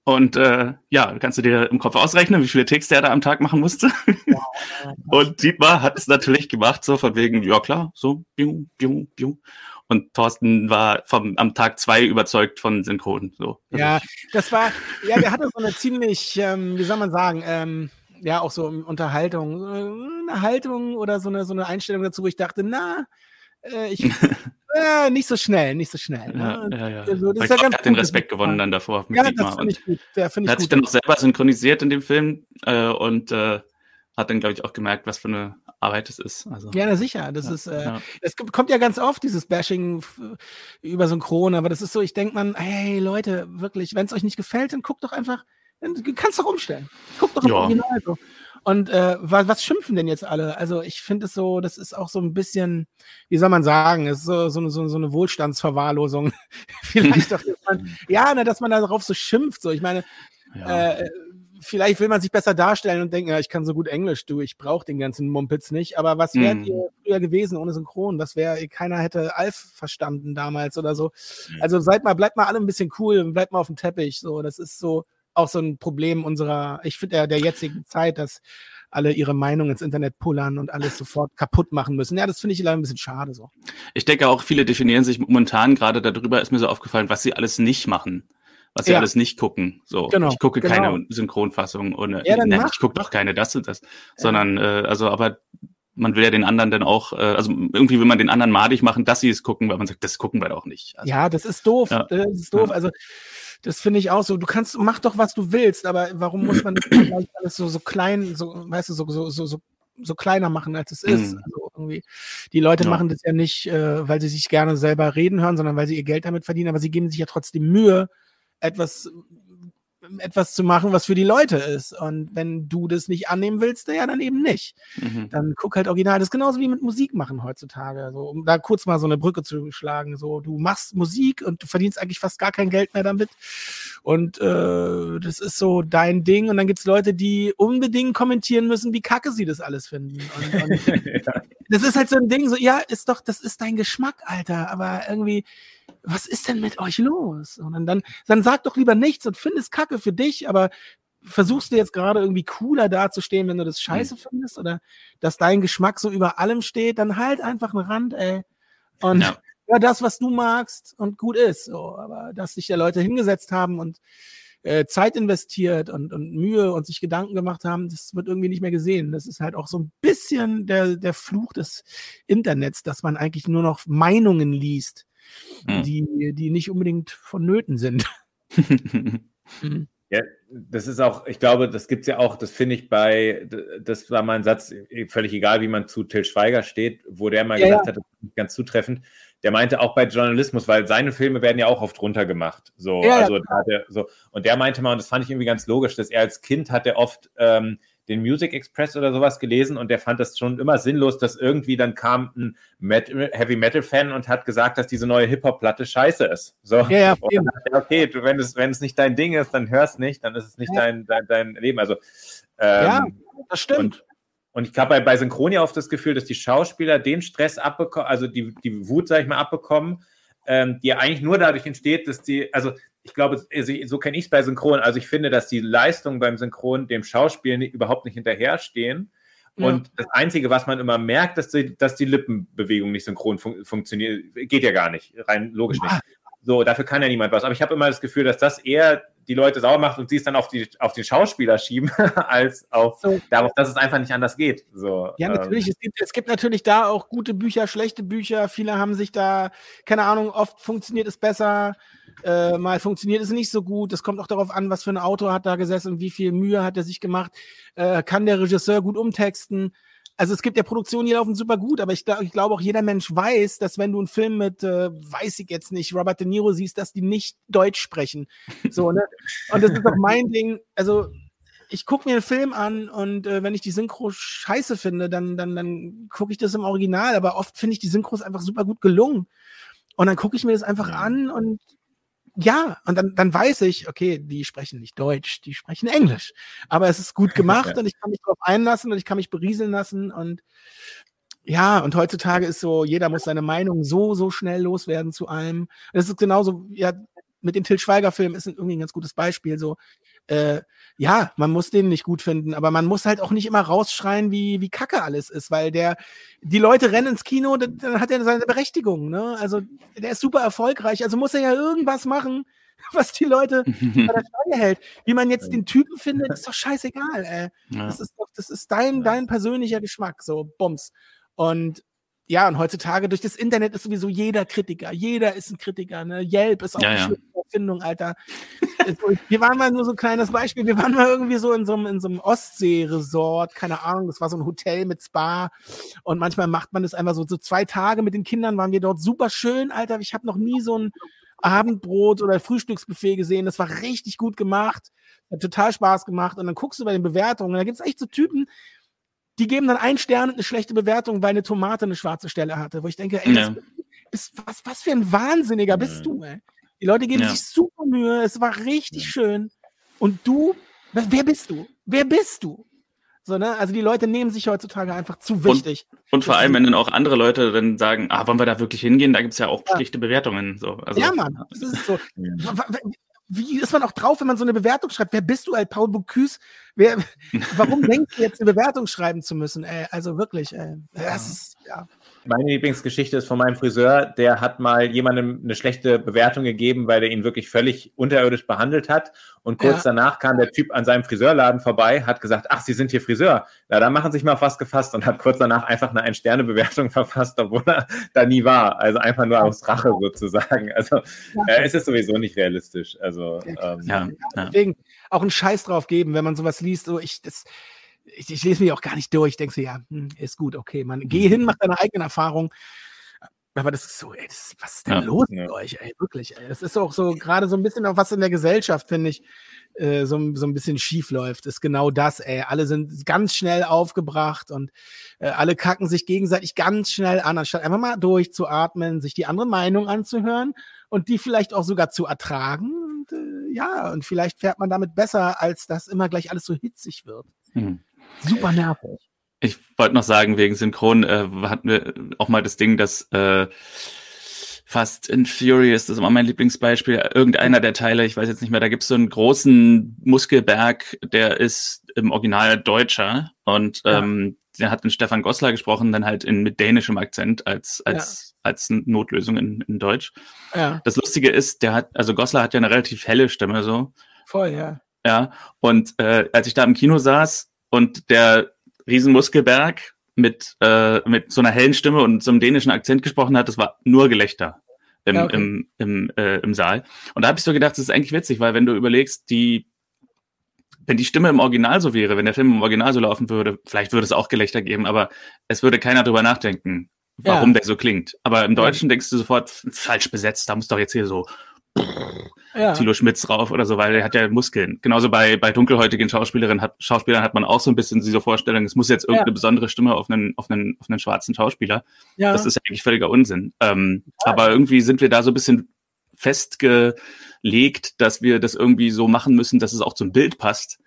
Und äh, ja, kannst du dir im Kopf ausrechnen, wie viele Takes der da am Tag machen musste? Und Dietmar hat es natürlich gemacht, so von wegen, ja klar, so, biu, biu, biu. Und Thorsten war vom, am Tag zwei überzeugt von Synchron. So. Ja, das war, ja, der hatte so eine ziemlich, ähm, wie soll man sagen, ähm, ja auch so Unterhaltung, äh, eine Haltung oder so eine, so eine Einstellung dazu, wo ich dachte, na, äh, ich, äh, nicht so schnell, nicht so schnell. Ne? Ja, ja, ja. Also, das ich glaub, er hat den Respekt gewonnen dann davor. ja, das finde ich gut. Der find ich hat gut. sich dann auch selber synchronisiert in dem Film äh, und äh, hat dann, glaube ich, auch gemerkt, was für eine Arbeit es ist. Also, ja, na sicher. Das ja, ist, äh, ja. das kommt ja ganz oft, dieses Bashing über Synchron, aber das ist so, ich denke man, hey Leute, wirklich, wenn es euch nicht gefällt, dann guckt doch einfach Du kannst doch umstellen. Guck doch im ja. Original so. Und äh, was, was schimpfen denn jetzt alle? Also ich finde es so, das ist auch so ein bisschen, wie soll man sagen, es ist so, so, so, so eine Wohlstandsverwahrlosung. vielleicht doch, man, ja, ne, dass man darauf so schimpft. So, ich meine, ja. äh, vielleicht will man sich besser darstellen und denken, ja, ich kann so gut Englisch, du, ich brauche den ganzen Mumpitz nicht. Aber was wärt mm. ihr früher gewesen ohne Synchron? Was wäre, keiner hätte Alf verstanden damals oder so. Mm. Also seid mal, bleibt mal alle ein bisschen cool, bleibt mal auf dem Teppich. So, das ist so, auch so ein Problem unserer, ich finde, der, der jetzigen Zeit, dass alle ihre Meinung ins Internet pullern und alles sofort kaputt machen müssen. Ja, das finde ich leider ein bisschen schade so. Ich denke auch, viele definieren sich momentan gerade darüber, ist mir so aufgefallen, was sie alles nicht machen. Was sie ja. alles nicht gucken. So, genau, ich gucke genau. keine Synchronfassung ohne. Ja, ne, ich gucke doch keine das und das. Ja. Sondern, äh, also, aber man will ja den anderen dann auch, äh, also irgendwie will man den anderen madig machen, dass sie es gucken, weil man sagt, das gucken wir doch nicht. Also, ja, das ist doof. Ja. Das ist doof. Also das finde ich auch so. Du kannst, mach doch, was du willst, aber warum muss man alles so, so klein, so, weißt du, so, so, so, so, so kleiner machen, als es ist? Mhm. Also irgendwie, die Leute ja. machen das ja nicht, äh, weil sie sich gerne selber reden hören, sondern weil sie ihr Geld damit verdienen, aber sie geben sich ja trotzdem Mühe, etwas etwas zu machen, was für die Leute ist. Und wenn du das nicht annehmen willst, ja, dann eben nicht. Mhm. Dann guck halt original. Das ist genauso wie mit Musik machen heutzutage. So, um da kurz mal so eine Brücke zu schlagen. So, du machst Musik und du verdienst eigentlich fast gar kein Geld mehr damit. Und äh, das ist so dein Ding. Und dann gibt es Leute, die unbedingt kommentieren müssen, wie kacke sie das alles finden. Und, und ja. Das ist halt so ein Ding, so, ja, ist doch, das ist dein Geschmack, Alter. Aber irgendwie, was ist denn mit euch los? Und dann, dann, dann sag doch lieber nichts und findest Kacke für dich, aber versuchst du jetzt gerade irgendwie cooler dazustehen, wenn du das scheiße mhm. findest oder dass dein Geschmack so über allem steht, dann halt einfach einen Rand, ey. Und ja. ja, das, was du magst und gut ist. So. Aber dass sich da Leute hingesetzt haben und äh, Zeit investiert und, und Mühe und sich Gedanken gemacht haben, das wird irgendwie nicht mehr gesehen. Das ist halt auch so ein bisschen der, der Fluch des Internets, dass man eigentlich nur noch Meinungen liest hm. die, die nicht unbedingt vonnöten sind. mhm. Ja, das ist auch, ich glaube, das gibt es ja auch, das finde ich bei, das war mein Satz, völlig egal, wie man zu Till Schweiger steht, wo der mal ja, gesagt ja. hat, das ist ganz zutreffend. Der meinte auch bei Journalismus, weil seine Filme werden ja auch oft runtergemacht. So, ja, also der, so, und der meinte mal, und das fand ich irgendwie ganz logisch, dass er als Kind hat er oft ähm, den Music Express oder sowas gelesen und der fand das schon immer sinnlos, dass irgendwie dann kam ein Metal, Heavy Metal Fan und hat gesagt, dass diese neue Hip Hop Platte scheiße ist. So. Ja, ja, okay, du, wenn es wenn es nicht dein Ding ist, dann hörst nicht, dann ist es nicht ja. dein, dein, dein Leben. Also ähm, ja, das stimmt. Und, und ich habe bei, bei Synchronia oft das Gefühl, dass die Schauspieler den Stress abbekommen, also die, die Wut, sag ich mal, abbekommen, ähm, die eigentlich nur dadurch entsteht, dass die, also ich glaube, so kenne ich es bei Synchron. Also ich finde, dass die Leistungen beim Synchron dem Schauspiel nicht, überhaupt nicht hinterherstehen. Ja. Und das Einzige, was man immer merkt, dass die, dass die Lippenbewegung nicht synchron fun funktioniert, geht ja gar nicht, rein logisch nicht. So, dafür kann ja niemand was. Aber ich habe immer das Gefühl, dass das eher die Leute sauer macht und sie es dann auf, die, auf den Schauspieler schieben, als auf so. darauf, dass es einfach nicht anders geht. So, ja, natürlich. Ähm. Es, gibt, es gibt natürlich da auch gute Bücher, schlechte Bücher. Viele haben sich da, keine Ahnung, oft funktioniert es besser. Äh, mal funktioniert es nicht so gut. Es kommt auch darauf an, was für ein Autor hat da gesessen, wie viel Mühe hat er sich gemacht. Äh, kann der Regisseur gut umtexten? Also es gibt ja Produktionen, die laufen super gut, aber ich, ich glaube auch jeder Mensch weiß, dass wenn du einen Film mit, äh, weiß ich jetzt nicht, Robert De Niro siehst, dass die nicht Deutsch sprechen. So, ne? Und das ist auch mein Ding. Also ich gucke mir einen Film an und äh, wenn ich die Synchro scheiße finde, dann, dann, dann gucke ich das im Original. Aber oft finde ich die Synchros einfach super gut gelungen. Und dann gucke ich mir das einfach an und ja, und dann, dann weiß ich, okay, die sprechen nicht Deutsch, die sprechen Englisch. Aber es ist gut gemacht und ich kann mich darauf einlassen und ich kann mich berieseln lassen und ja, und heutzutage ist so, jeder muss seine Meinung so, so schnell loswerden zu allem. Das ist genauso, ja, mit dem Till Schweiger-Film ist irgendwie ein ganz gutes Beispiel. So, äh, ja, man muss den nicht gut finden, aber man muss halt auch nicht immer rausschreien, wie, wie kacke alles ist, weil der, die Leute rennen ins Kino, dann, dann hat er seine Berechtigung, ne? Also, der ist super erfolgreich, also muss er ja irgendwas machen, was die Leute bei der Stange hält. Wie man jetzt den Typen findet, ist doch scheißegal, ey. Ja. Das ist doch, das ist dein, dein persönlicher Geschmack, so, Bums. Und ja, und heutzutage durch das Internet ist sowieso jeder Kritiker. Jeder ist ein Kritiker. Ne? Yelp ist auch ja, eine ja. Erfindung, Alter. wir waren mal nur so ein kleines Beispiel. Wir waren mal irgendwie so in so einem, in so einem Ostsee-Resort, keine Ahnung, das war so ein Hotel mit Spa. Und manchmal macht man das einfach so, so zwei Tage mit den Kindern waren wir dort super schön, Alter. Ich habe noch nie so ein Abendbrot oder Frühstücksbuffet gesehen. Das war richtig gut gemacht. hat total Spaß gemacht. Und dann guckst du bei den Bewertungen, da gibt es echt so Typen, die geben dann einen Stern und eine schlechte Bewertung, weil eine Tomate eine schwarze Stelle hatte. Wo ich denke, ey, ja. ist, was, was für ein Wahnsinniger bist ja. du, ey. Die Leute geben ja. sich super Mühe, es war richtig schön. Und du, wer bist du? Wer bist du? So, ne? Also die Leute nehmen sich heutzutage einfach zu wichtig. Und, und vor allem, wenn dann auch andere Leute dann sagen, ah, wollen wir da wirklich hingehen? Da gibt es ja auch ja. schlichte Bewertungen. So. Also, ja, Mann, das ist so. Wie ist man auch drauf, wenn man so eine Bewertung schreibt? Wer bist du, Paul Bocuse? Wer, warum denkst du jetzt, eine Bewertung schreiben zu müssen? Ey, also wirklich, ey, das ist, ja. Meine Lieblingsgeschichte ist von meinem Friseur, der hat mal jemandem eine schlechte Bewertung gegeben, weil er ihn wirklich völlig unterirdisch behandelt hat. Und kurz ja. danach kam der Typ an seinem Friseurladen vorbei, hat gesagt, ach, Sie sind hier Friseur. Na, da machen Sie sich mal fast gefasst und hat kurz danach einfach eine Ein-Sterne-Bewertung verfasst, obwohl er da nie war. Also einfach nur aus Rache sozusagen. Also äh, es ist sowieso nicht realistisch. Also ähm, ja, ja. deswegen auch einen Scheiß drauf geben, wenn man sowas liest. So ich das ich, ich lese mich auch gar nicht durch. Ich denke so, ja, hm, ist gut, okay, man, geh hin, mach deine eigenen Erfahrungen. Aber das ist so, ey, das, was ist denn ja, los mit euch, ey, wirklich, ey. Das ist auch so, gerade so ein bisschen auch was in der Gesellschaft, finde ich, äh, so, so ein bisschen schief läuft, ist genau das, ey. Alle sind ganz schnell aufgebracht und äh, alle kacken sich gegenseitig ganz schnell an, anstatt einfach mal durchzuatmen, sich die andere Meinung anzuhören und die vielleicht auch sogar zu ertragen. Und äh, ja, und vielleicht fährt man damit besser, als dass immer gleich alles so hitzig wird. Hm. Super nervig. Ich wollte noch sagen, wegen Synchron äh, hatten wir auch mal das Ding, dass äh, Fast in Furious, das ist immer mein Lieblingsbeispiel, irgendeiner der Teile, ich weiß jetzt nicht mehr, da gibt es so einen großen Muskelberg, der ist im Original Deutscher und ja. ähm, der hat den Stefan Goslar gesprochen, dann halt in mit dänischem Akzent als, als, ja. als Notlösung in, in Deutsch. Ja. Das Lustige ist, der hat, also Goslar hat ja eine relativ helle Stimme so. Voll, ja. Ja, und äh, als ich da im Kino saß und der Riesenmuskelberg mit, äh, mit so einer hellen Stimme und so einem dänischen Akzent gesprochen hat, das war nur Gelächter im, ja, okay. im, im, äh, im Saal. Und da habe ich so gedacht, das ist eigentlich witzig, weil wenn du überlegst, die, wenn die Stimme im Original so wäre, wenn der Film im Original so laufen würde, vielleicht würde es auch Gelächter geben, aber es würde keiner drüber nachdenken, warum ja. der so klingt. Aber im Deutschen denkst du sofort, falsch besetzt, da muss doch jetzt hier so ja. Thilo Schmitz drauf oder so, weil er hat ja Muskeln. Genauso bei, bei dunkelhäutigen Schauspielerinnen hat, Schauspielern hat man auch so ein bisschen diese Vorstellung, es muss jetzt irgendeine ja. besondere Stimme auf einen, auf einen, auf einen schwarzen Schauspieler. Ja. Das ist eigentlich völliger Unsinn. Ähm, ja. Aber irgendwie sind wir da so ein bisschen festgelegt, dass wir das irgendwie so machen müssen, dass es auch zum Bild passt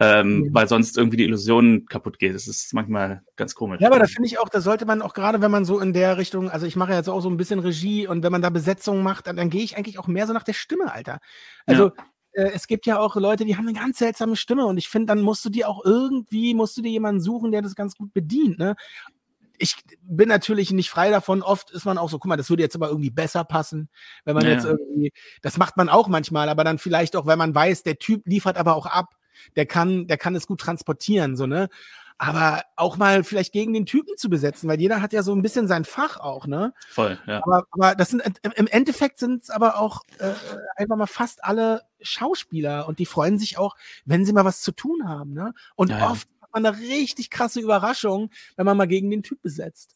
ähm, mhm. weil sonst irgendwie die Illusion kaputt geht. Das ist manchmal ganz komisch. Ja, aber da finde ich auch, da sollte man auch gerade, wenn man so in der Richtung, also ich mache jetzt auch so ein bisschen Regie und wenn man da Besetzungen macht, dann, dann gehe ich eigentlich auch mehr so nach der Stimme, Alter. Also ja. äh, es gibt ja auch Leute, die haben eine ganz seltsame Stimme und ich finde, dann musst du dir auch irgendwie, musst du dir jemanden suchen, der das ganz gut bedient, ne? Ich bin natürlich nicht frei davon. Oft ist man auch so, guck mal, das würde jetzt aber irgendwie besser passen, wenn man ja. jetzt irgendwie, das macht man auch manchmal, aber dann vielleicht auch, wenn man weiß, der Typ liefert aber auch ab der kann, der kann es gut transportieren, so, ne? Aber auch mal vielleicht gegen den Typen zu besetzen, weil jeder hat ja so ein bisschen sein Fach auch, ne? Voll, ja. Aber, aber das sind im Endeffekt sind es aber auch äh, einfach mal fast alle Schauspieler und die freuen sich auch, wenn sie mal was zu tun haben, ne? Und ja, oft man eine richtig krasse Überraschung, wenn man mal gegen den Typ besetzt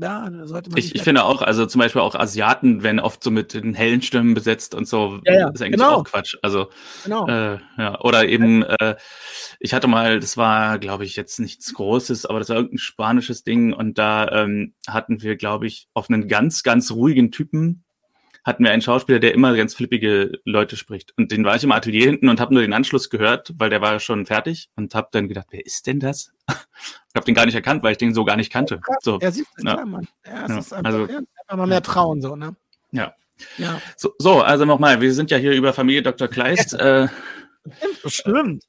ja, sollte man. Ich, ich finde auch, also zum Beispiel auch Asiaten werden oft so mit den hellen Stimmen besetzt und so. Ja, ja. Das ist eigentlich genau. auch Quatsch. Also, genau. Äh, ja. Oder eben, äh, ich hatte mal, das war, glaube ich, jetzt nichts Großes, aber das war irgendein spanisches Ding und da ähm, hatten wir, glaube ich, auf einen ganz, ganz ruhigen Typen hatten wir einen Schauspieler, der immer ganz flippige Leute spricht. Und den war ich im Atelier hinten und habe nur den Anschluss gehört, weil der war schon fertig und habe dann gedacht, wer ist denn das? ich habe den gar nicht erkannt, weil ich den so gar nicht kannte. So, er sieht ja. klar, Mann. Ja, es ja. ist einfach, also, ja, einfach mal mehr trauen, so, ne? Ja. Ja. So, so also nochmal, wir sind ja hier über Familie Dr. Kleist. äh, Stimmt.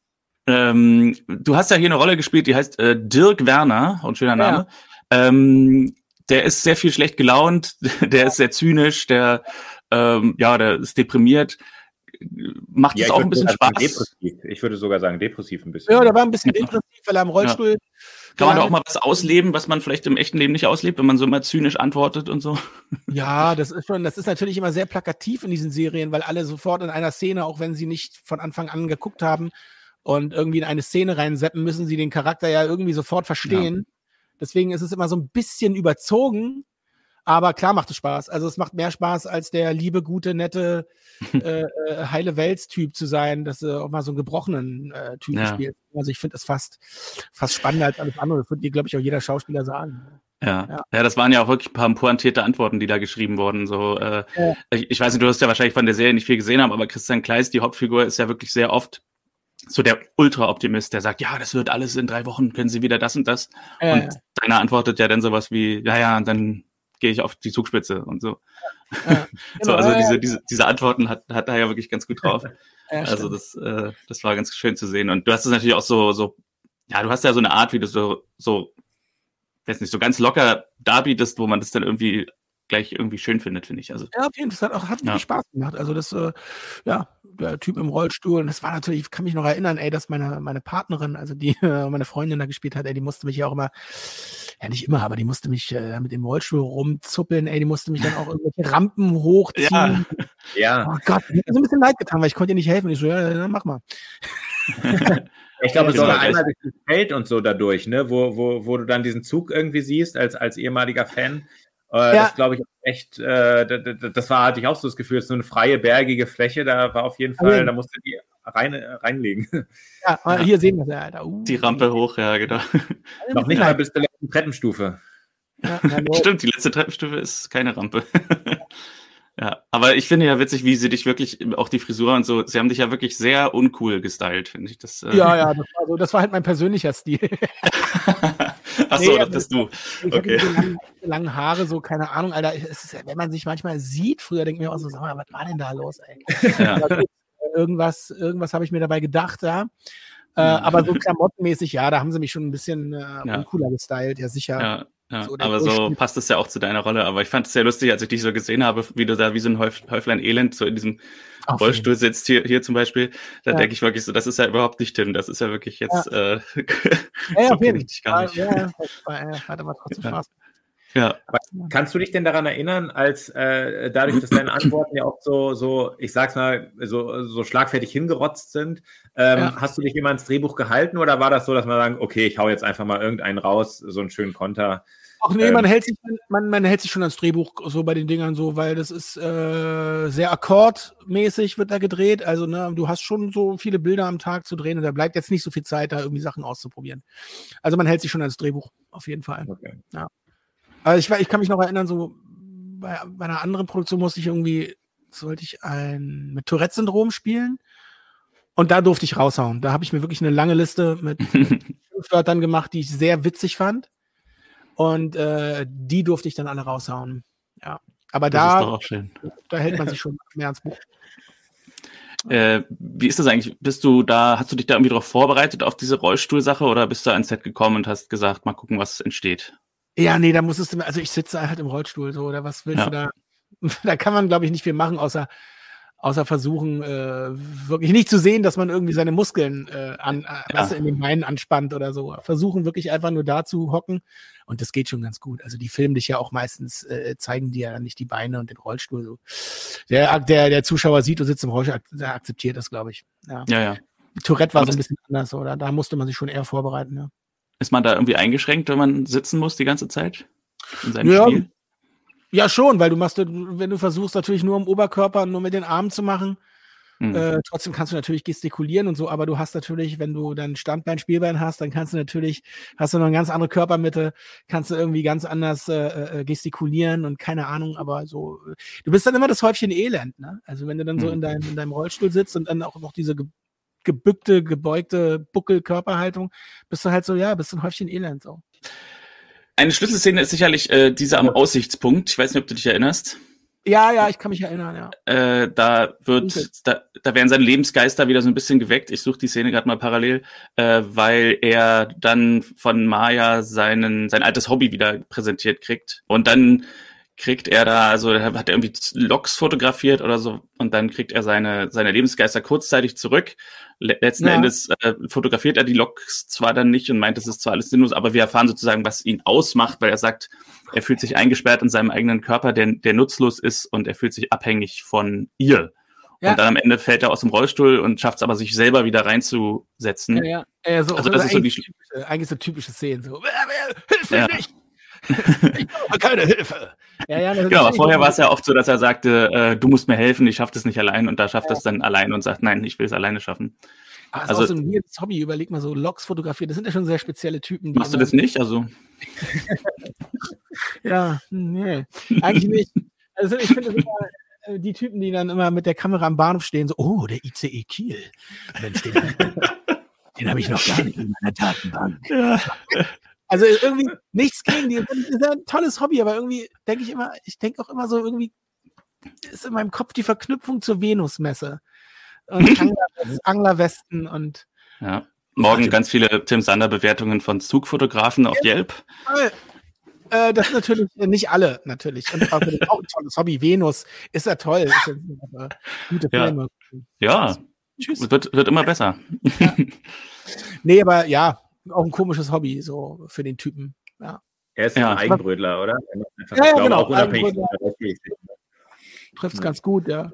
Ähm, du hast ja hier eine Rolle gespielt, die heißt äh, Dirk Werner, und schöner Name. Ja. Ähm, der ist sehr viel schlecht gelaunt, der ist sehr zynisch, der ähm, ja, der ist deprimiert. Macht es ja, auch ein bisschen Spaß? Depressiv. Ich würde sogar sagen, depressiv ein bisschen. Ja, der war ein bisschen depressiv, weil er im Rollstuhl. Ja. Kann man da auch mal was ausleben, was man vielleicht im echten Leben nicht auslebt, wenn man so immer zynisch antwortet und so? Ja, das ist schon, das ist natürlich immer sehr plakativ in diesen Serien, weil alle sofort in einer Szene, auch wenn sie nicht von Anfang an geguckt haben und irgendwie in eine Szene reinseppen, müssen sie den Charakter ja irgendwie sofort verstehen. Ja. Deswegen ist es immer so ein bisschen überzogen. Aber klar macht es Spaß. Also es macht mehr Spaß, als der liebe, gute, nette, äh, äh, heile Welt-Typ zu sein, dass du auch mal so einen gebrochenen äh, Typen ja. spielt. Also ich finde es fast, fast spannender als alles andere. Das würde dir, glaube ich, auch jeder Schauspieler sagen. Ja. ja. ja, das waren ja auch wirklich ein paar pointierte Antworten, die da geschrieben wurden. So, äh, ja. ich, ich, weiß nicht, du hast ja wahrscheinlich von der Serie nicht viel gesehen haben, aber Christian Kleist, die Hauptfigur, ist ja wirklich sehr oft so der Ultra-Optimist, der sagt, ja, das wird alles in drei Wochen, können Sie wieder das und das. Ja, und deiner antwortet ja dann sowas wie, ja, ja, dann gehe ich auf die Zugspitze und so. Ja, so genau, also diese, diese, diese Antworten hat, hat er ja wirklich ganz gut drauf. also das, äh, das war ganz schön zu sehen. Und du hast es natürlich auch so, so, ja, du hast ja so eine Art, wie du so, so, weiß nicht, so ganz locker darbietest, wo man das dann irgendwie gleich irgendwie schön findet, finde ich. Also, ja, auf jeden Fall. Das hat auch hat ja. Spaß gemacht. Also das, äh, ja, der Typ im Rollstuhl. Und das war natürlich, ich kann mich noch erinnern, ey, dass meine, meine Partnerin, also die äh, meine Freundin da gespielt hat, ey, die musste mich ja auch immer, ja nicht immer, aber die musste mich äh, mit dem Rollstuhl rumzuppeln, ey, die musste mich dann auch irgendwelche Rampen hochziehen. Ja. ja. Oh Gott, mir hat so ein bisschen leid getan, weil ich konnte ihr nicht helfen. Ich so, ja, dann mach mal. Ich glaube, es sogar einmal durch das Feld und so dadurch, ne, wo, wo, wo du dann diesen Zug irgendwie siehst als, als ehemaliger Fan. Äh, ja. Das glaube ich echt, äh, das war, hatte ich auch so das Gefühl, es ist so eine freie, bergige Fläche, da war auf jeden Fall, da musste die rein, reinlegen. Ja, hier sehen wir es ja, Alter. Uh. Die Rampe hoch, ja, genau. Noch nicht mal bis zur letzten Treppenstufe. Ja, Stimmt, die letzte Treppenstufe ist keine Rampe. Ja, aber ich finde ja witzig, wie sie dich wirklich, auch die Frisur und so, sie haben dich ja wirklich sehr uncool gestylt, finde ich. Das, äh ja, ja, das war, so, das war halt mein persönlicher Stil. Achso, nee, das bist du. Ich okay. lange, langen Haare, so, keine Ahnung, Alter. Ist, wenn man sich manchmal sieht, früher denkt man auch so, sag mal, was war denn da los, ey? Ja. irgendwas, irgendwas habe ich mir dabei gedacht, ja. Äh, aber so klamottenmäßig, ja, da haben sie mich schon ein bisschen äh, ja. uncooler gestylt, ja sicher. Ja. Ja, so aber so passt es ja auch zu deiner Rolle. Aber ich fand es sehr lustig, als ich dich so gesehen habe, wie du da wie so ein Häuflein Elend so in diesem Auf Rollstuhl jeden. sitzt, hier, hier zum Beispiel. Da ja. denke ich wirklich so, das ist ja überhaupt nicht Tim, das ist ja wirklich jetzt. Ja, äh, ja, so nicht. Ja, ja, hat aber trotzdem Spaß. Ja. Aber kannst du dich denn daran erinnern, als äh, dadurch, dass deine Antworten ja auch so, so, ich sag's mal, so, so schlagfertig hingerotzt sind, ähm, ja. hast du dich immer ins Drehbuch gehalten oder war das so, dass man sagt, okay, ich hau jetzt einfach mal irgendeinen raus, so einen schönen Konter? Ach nee, ähm, man hält sich, man, man hält sich schon ans Drehbuch so bei den Dingern so, weil das ist äh, sehr akkordmäßig wird da gedreht. Also ne, du hast schon so viele Bilder am Tag zu drehen und da bleibt jetzt nicht so viel Zeit, da irgendwie Sachen auszuprobieren. Also man hält sich schon ans Drehbuch auf jeden Fall. Okay. Ja. Also ich, ich kann mich noch erinnern, so bei, bei einer anderen Produktion musste ich irgendwie, sollte ich ein mit Tourette-Syndrom spielen. Und da durfte ich raushauen. Da habe ich mir wirklich eine lange Liste mit Wörtern gemacht, die ich sehr witzig fand. Und äh, die durfte ich dann alle raushauen. Ja. Aber da, da hält man sich schon mehr ans Buch. Äh, wie ist das eigentlich? Bist du da, hast du dich da irgendwie darauf vorbereitet auf diese Rollstuhlsache oder bist du ans Set gekommen und hast gesagt, mal gucken, was entsteht? Ja, nee, da musstest du, also ich sitze halt im Rollstuhl so, oder was willst ja. du da? Da kann man, glaube ich, nicht viel machen, außer, außer versuchen, äh, wirklich nicht zu sehen, dass man irgendwie seine Muskeln äh, an, äh, ja. in den Beinen anspannt oder so. Versuchen wirklich einfach nur da zu hocken und das geht schon ganz gut. Also die filmen dich ja auch meistens, äh, zeigen dir ja nicht die Beine und den Rollstuhl so. Der, der, der Zuschauer sieht, du sitzt im Rollstuhl, der akzeptiert das, glaube ich. Ja, ja. ja. Tourette war so ein bisschen anders, oder? Da musste man sich schon eher vorbereiten, ja. Ist man da irgendwie eingeschränkt, wenn man sitzen muss die ganze Zeit? In seinem ja, Spiel? Ja, schon, weil du machst, wenn du versuchst, natürlich nur im Oberkörper, nur mit den Armen zu machen, mhm. äh, trotzdem kannst du natürlich gestikulieren und so, aber du hast natürlich, wenn du dann Standbein, Spielbein hast, dann kannst du natürlich, hast du noch eine ganz andere Körpermitte, kannst du irgendwie ganz anders äh, äh, gestikulieren und keine Ahnung, aber so, du bist dann immer das Häufchen Elend, ne? Also wenn du dann so mhm. in, deinem, in deinem Rollstuhl sitzt und dann auch noch diese gebückte, gebeugte Buckelkörperhaltung, bist du halt so, ja, bist ein Häufchen Elend so. Eine Schlüsselszene ist sicherlich äh, diese am Aussichtspunkt. Ich weiß nicht, ob du dich erinnerst. Ja, ja, ich kann mich erinnern, ja. Äh, da wird, da, da werden seine Lebensgeister wieder so ein bisschen geweckt. Ich suche die Szene gerade mal parallel, äh, weil er dann von Maya seinen, sein altes Hobby wieder präsentiert kriegt. Und dann kriegt er da, also hat er irgendwie Loks fotografiert oder so und dann kriegt er seine, seine Lebensgeister kurzzeitig zurück. Letzten ja. Endes äh, fotografiert er die Loks zwar dann nicht und meint, es ist zwar alles sinnlos, aber wir erfahren sozusagen, was ihn ausmacht, weil er sagt, er fühlt sich eingesperrt in seinem eigenen Körper, der, der nutzlos ist und er fühlt sich abhängig von ihr. Ja. Und dann am Ende fällt er aus dem Rollstuhl und schafft es aber, sich selber wieder reinzusetzen. Ja, ja. ja so, also das ist so die typische, eigentlich so typische Szenen. So, hilf mir nicht! Ich brauche keine Hilfe. Ja, ja, genau, aber vorher war es ja oft so, dass er sagte, äh, du musst mir helfen, ich schaffe das nicht allein und da schafft ja. es dann allein und sagt, nein, ich will es alleine schaffen. Ah, also, ist auch so ein weirdes Hobby, überleg mal so Logs fotografieren, das sind ja schon sehr spezielle Typen. Machst du das nicht? Also. ja, nee, eigentlich nicht. Also ich finde immer äh, die Typen, die dann immer mit der Kamera am Bahnhof stehen, so, oh, der ICE Kiel. Mensch, den, den habe ich noch gar nicht in meiner Datenbank. Ja. Also irgendwie nichts gegen die. Das ist ein tolles Hobby, aber irgendwie denke ich immer, ich denke auch immer so, irgendwie ist in meinem Kopf die Verknüpfung zur Venusmesse. Und Angler, Anglerwesten und. Ja. Morgen ganz viele Tim Sander-Bewertungen von Zugfotografen auf Yelp. Äh, das natürlich nicht alle, natürlich. Und auch, auch ein tolles Hobby. Venus ist ja toll. Ist ja gute Filme. Ja, ja. Tschüss. Wird, wird immer besser. Ja. Nee, aber ja, auch ein komisches Hobby, so für den Typen. Ja. Er ist ja, ein Eigenbrödler, oder? Ja, ja genau. Trifft es ganz gut, ja.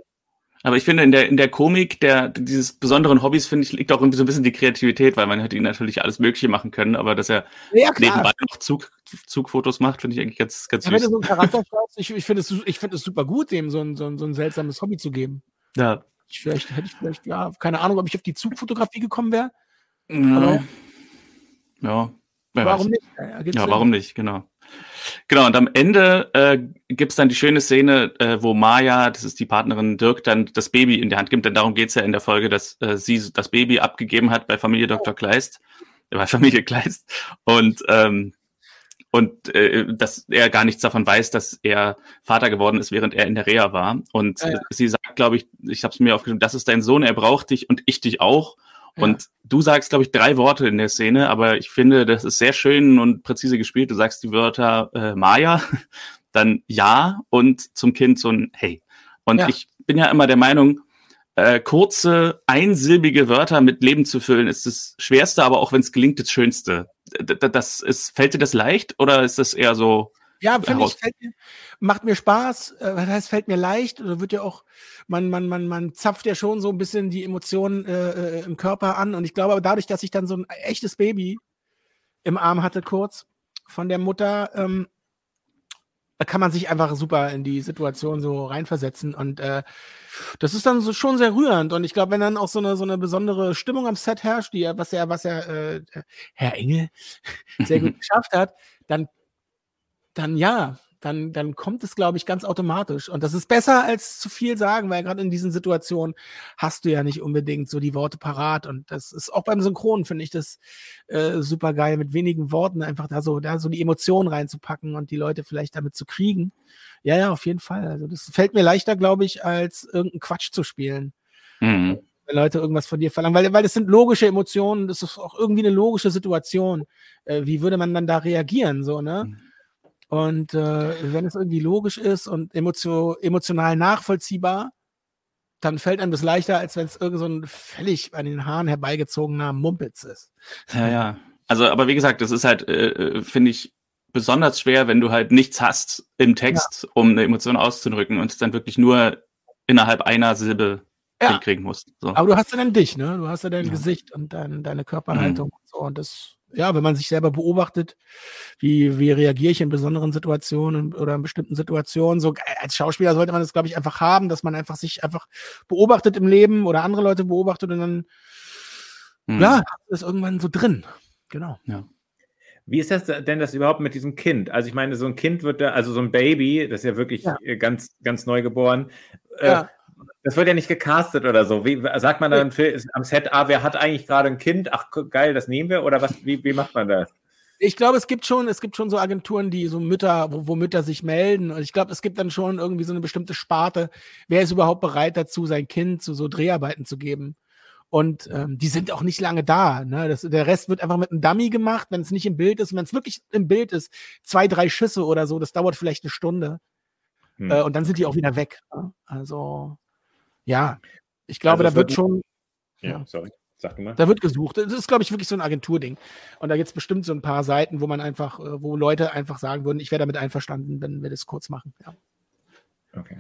Aber ich finde, in der, in der Komik der, dieses besonderen Hobbys, finde ich, liegt auch irgendwie so ein bisschen die Kreativität, weil man hätte ihn natürlich alles Mögliche machen können, aber dass er ja, nebenbei noch Zug, Zugfotos macht, finde ich eigentlich ganz, ganz ja, süß. Wenn du so einen Charakter schreibst, ich, ich finde es, ich finde es super gut, dem so ein, so, ein, so ein seltsames Hobby zu geben. Ja. Ich, vielleicht hätte ich vielleicht, ja, keine Ahnung, ob ich auf die Zugfotografie gekommen wäre. Ja. Ja. Warum nicht? Ja, ja warum nicht, genau. Genau, und am Ende äh, gibt es dann die schöne Szene, äh, wo Maya, das ist die Partnerin Dirk, dann das Baby in die Hand gibt. Denn darum geht's ja in der Folge, dass äh, sie das Baby abgegeben hat bei Familie Dr. Kleist, bei Familie Kleist. Und, ähm, und äh, dass er gar nichts davon weiß, dass er Vater geworden ist, während er in der Reha war. Und ja, ja. sie sagt, glaube ich, ich habe es mir aufgeschrieben, das ist dein Sohn, er braucht dich und ich dich auch. Und du sagst, glaube ich, drei Worte in der Szene, aber ich finde, das ist sehr schön und präzise gespielt. Du sagst die Wörter äh, Maya, dann Ja und zum Kind so ein Hey. Und ja. ich bin ja immer der Meinung, äh, kurze, einsilbige Wörter mit Leben zu füllen, ist das Schwerste, aber auch wenn es gelingt, das Schönste. Das ist, fällt dir das leicht oder ist das eher so ja, finde ich, mir, macht mir Spaß. Äh, was heißt, fällt mir leicht? Oder wird ja auch, man, man, man, man zapft ja schon so ein bisschen die Emotionen äh, äh, im Körper an. Und ich glaube aber dadurch, dass ich dann so ein echtes Baby im Arm hatte, kurz von der Mutter, ähm, da kann man sich einfach super in die Situation so reinversetzen. Und äh, das ist dann so schon sehr rührend. Und ich glaube, wenn dann auch so eine, so eine besondere Stimmung am Set herrscht, die, was ja, was ja äh, Herr Engel sehr gut geschafft hat, dann dann ja, dann, dann kommt es, glaube ich, ganz automatisch. Und das ist besser als zu viel sagen, weil gerade in diesen Situationen hast du ja nicht unbedingt so die Worte parat. Und das ist auch beim Synchron, finde ich das äh, super geil, mit wenigen Worten einfach da so, da so die Emotionen reinzupacken und die Leute vielleicht damit zu kriegen. Ja, ja, auf jeden Fall. Also das fällt mir leichter, glaube ich, als irgendeinen Quatsch zu spielen. Mhm. Wenn Leute irgendwas von dir verlangen, weil, weil das sind logische Emotionen, das ist auch irgendwie eine logische Situation. Äh, wie würde man dann da reagieren, so, ne? Mhm. Und äh, wenn es irgendwie logisch ist und emotio emotional nachvollziehbar, dann fällt einem das leichter, als wenn es irgend so ein völlig an den Haaren herbeigezogener Mumpitz ist. Ja, ja. Also, aber wie gesagt, das ist halt, äh, äh finde ich, besonders schwer, wenn du halt nichts hast im Text, ja. um eine Emotion auszudrücken und es dann wirklich nur innerhalb einer Silbe ja. hinkriegen musst. So. Aber du hast ja dann dich, ne? Du hast ja dein ja. Gesicht und dein, deine Körperhaltung mhm. und so. Und das ja, wenn man sich selber beobachtet, wie, wie reagiere ich in besonderen Situationen oder in bestimmten Situationen. So als Schauspieler sollte man das, glaube ich, einfach haben, dass man einfach sich einfach beobachtet im Leben oder andere Leute beobachtet und dann, hm. ja, ist irgendwann so drin. Genau. Ja. Wie ist das denn das überhaupt mit diesem Kind? Also ich meine, so ein Kind wird da, also so ein Baby, das ist ja wirklich ja. ganz, ganz neu geboren. Äh, ja. Äh, das wird ja nicht gecastet oder so. Wie sagt man dann am Set, ah, wer hat eigentlich gerade ein Kind? Ach, geil, das nehmen wir? Oder was, wie, wie macht man das? Ich glaube, es gibt schon, es gibt schon so Agenturen, die so Mütter, wo, wo Mütter sich melden. Und ich glaube, es gibt dann schon irgendwie so eine bestimmte Sparte. Wer ist überhaupt bereit dazu, sein Kind zu so Dreharbeiten zu geben? Und ähm, die sind auch nicht lange da. Ne? Das, der Rest wird einfach mit einem Dummy gemacht, wenn es nicht im Bild ist. Wenn es wirklich im Bild ist, zwei, drei Schüsse oder so, das dauert vielleicht eine Stunde. Hm. Äh, und dann sind die auch wieder weg. Ne? Also ja, ich glaube, also da wird schon. Ja, ja, sorry. Sag du mal. Da wird gesucht. Das ist, glaube ich, wirklich so ein Agenturding. Und da gibt es bestimmt so ein paar Seiten, wo man einfach, äh, wo Leute einfach sagen würden, ich wäre damit einverstanden, wenn wir das kurz machen. Ja. Okay.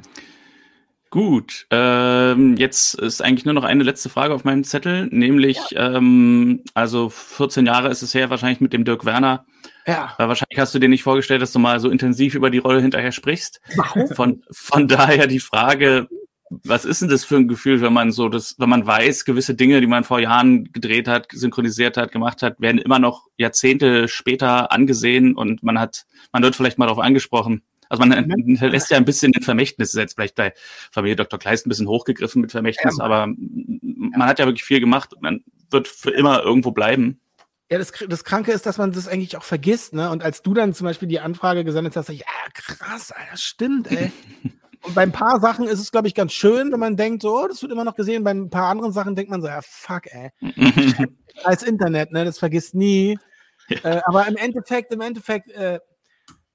Gut, ähm, jetzt ist eigentlich nur noch eine letzte Frage auf meinem Zettel, nämlich, ja. ähm, also 14 Jahre ist es her, wahrscheinlich mit dem Dirk Werner. Ja. Weil wahrscheinlich hast du dir nicht vorgestellt, dass du mal so intensiv über die Rolle hinterher sprichst. Warum? Von, von daher die Frage, was ist denn das für ein Gefühl, wenn man so das, wenn man weiß, gewisse Dinge, die man vor Jahren gedreht hat, synchronisiert hat, gemacht hat, werden immer noch Jahrzehnte später angesehen und man hat, man wird vielleicht mal darauf angesprochen. Also man hinterlässt ja ein bisschen den Vermächtnis, ist jetzt vielleicht bei Familie Dr. Kleist ein bisschen hochgegriffen mit Vermächtnis, ja, aber man hat ja wirklich viel gemacht und man wird für immer irgendwo bleiben. Ja, das, das Kranke ist, dass man das eigentlich auch vergisst, ne? Und als du dann zum Beispiel die Anfrage gesendet hast, ich, ja, krass, Alter, stimmt, ey. Und bei ein paar Sachen ist es, glaube ich, ganz schön, wenn man denkt, so, oh, das wird immer noch gesehen. Bei ein paar anderen Sachen denkt man so, ja, fuck, ey. Als Internet, ne, das vergisst nie. Ja. Äh, aber im Endeffekt, im Endeffekt, äh,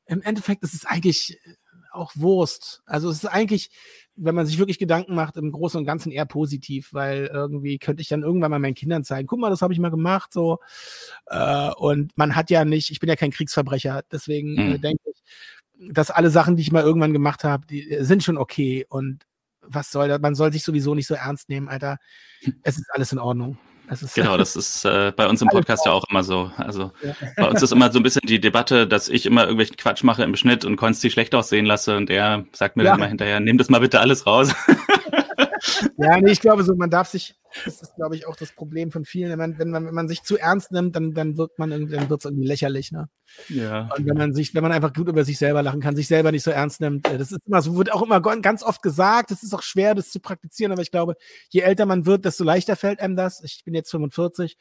im Endeffekt ist es eigentlich auch Wurst. Also es ist eigentlich, wenn man sich wirklich Gedanken macht, im Großen und Ganzen eher positiv, weil irgendwie könnte ich dann irgendwann mal meinen Kindern zeigen, guck mal, das habe ich mal gemacht, so. Äh, und man hat ja nicht, ich bin ja kein Kriegsverbrecher, deswegen mhm. äh, denke ich, dass alle Sachen, die ich mal irgendwann gemacht habe, die äh, sind schon okay. Und was soll das? Man soll sich sowieso nicht so ernst nehmen, Alter. Es ist alles in Ordnung. Genau, das ist äh, bei uns im Podcast ja auch immer so. Also ja. bei uns ist immer so ein bisschen die Debatte, dass ich immer irgendwelchen Quatsch mache im Schnitt und Konsti schlecht aussehen lasse und er sagt mir ja. dann immer hinterher, nimm das mal bitte alles raus. ja, nee, ich glaube so, man darf sich, das ist, glaube ich, auch das Problem von vielen. Wenn man, wenn man, wenn man sich zu ernst nimmt, dann, dann wird man irgendwie, dann wird es irgendwie lächerlich, ne? Ja. Und wenn man sich, wenn man einfach gut über sich selber lachen kann, sich selber nicht so ernst nimmt, äh, das ist immer so, wird auch immer ganz oft gesagt, das ist auch schwer, das zu praktizieren, aber ich glaube, je älter man wird, desto leichter fällt einem das. Ich bin jetzt 45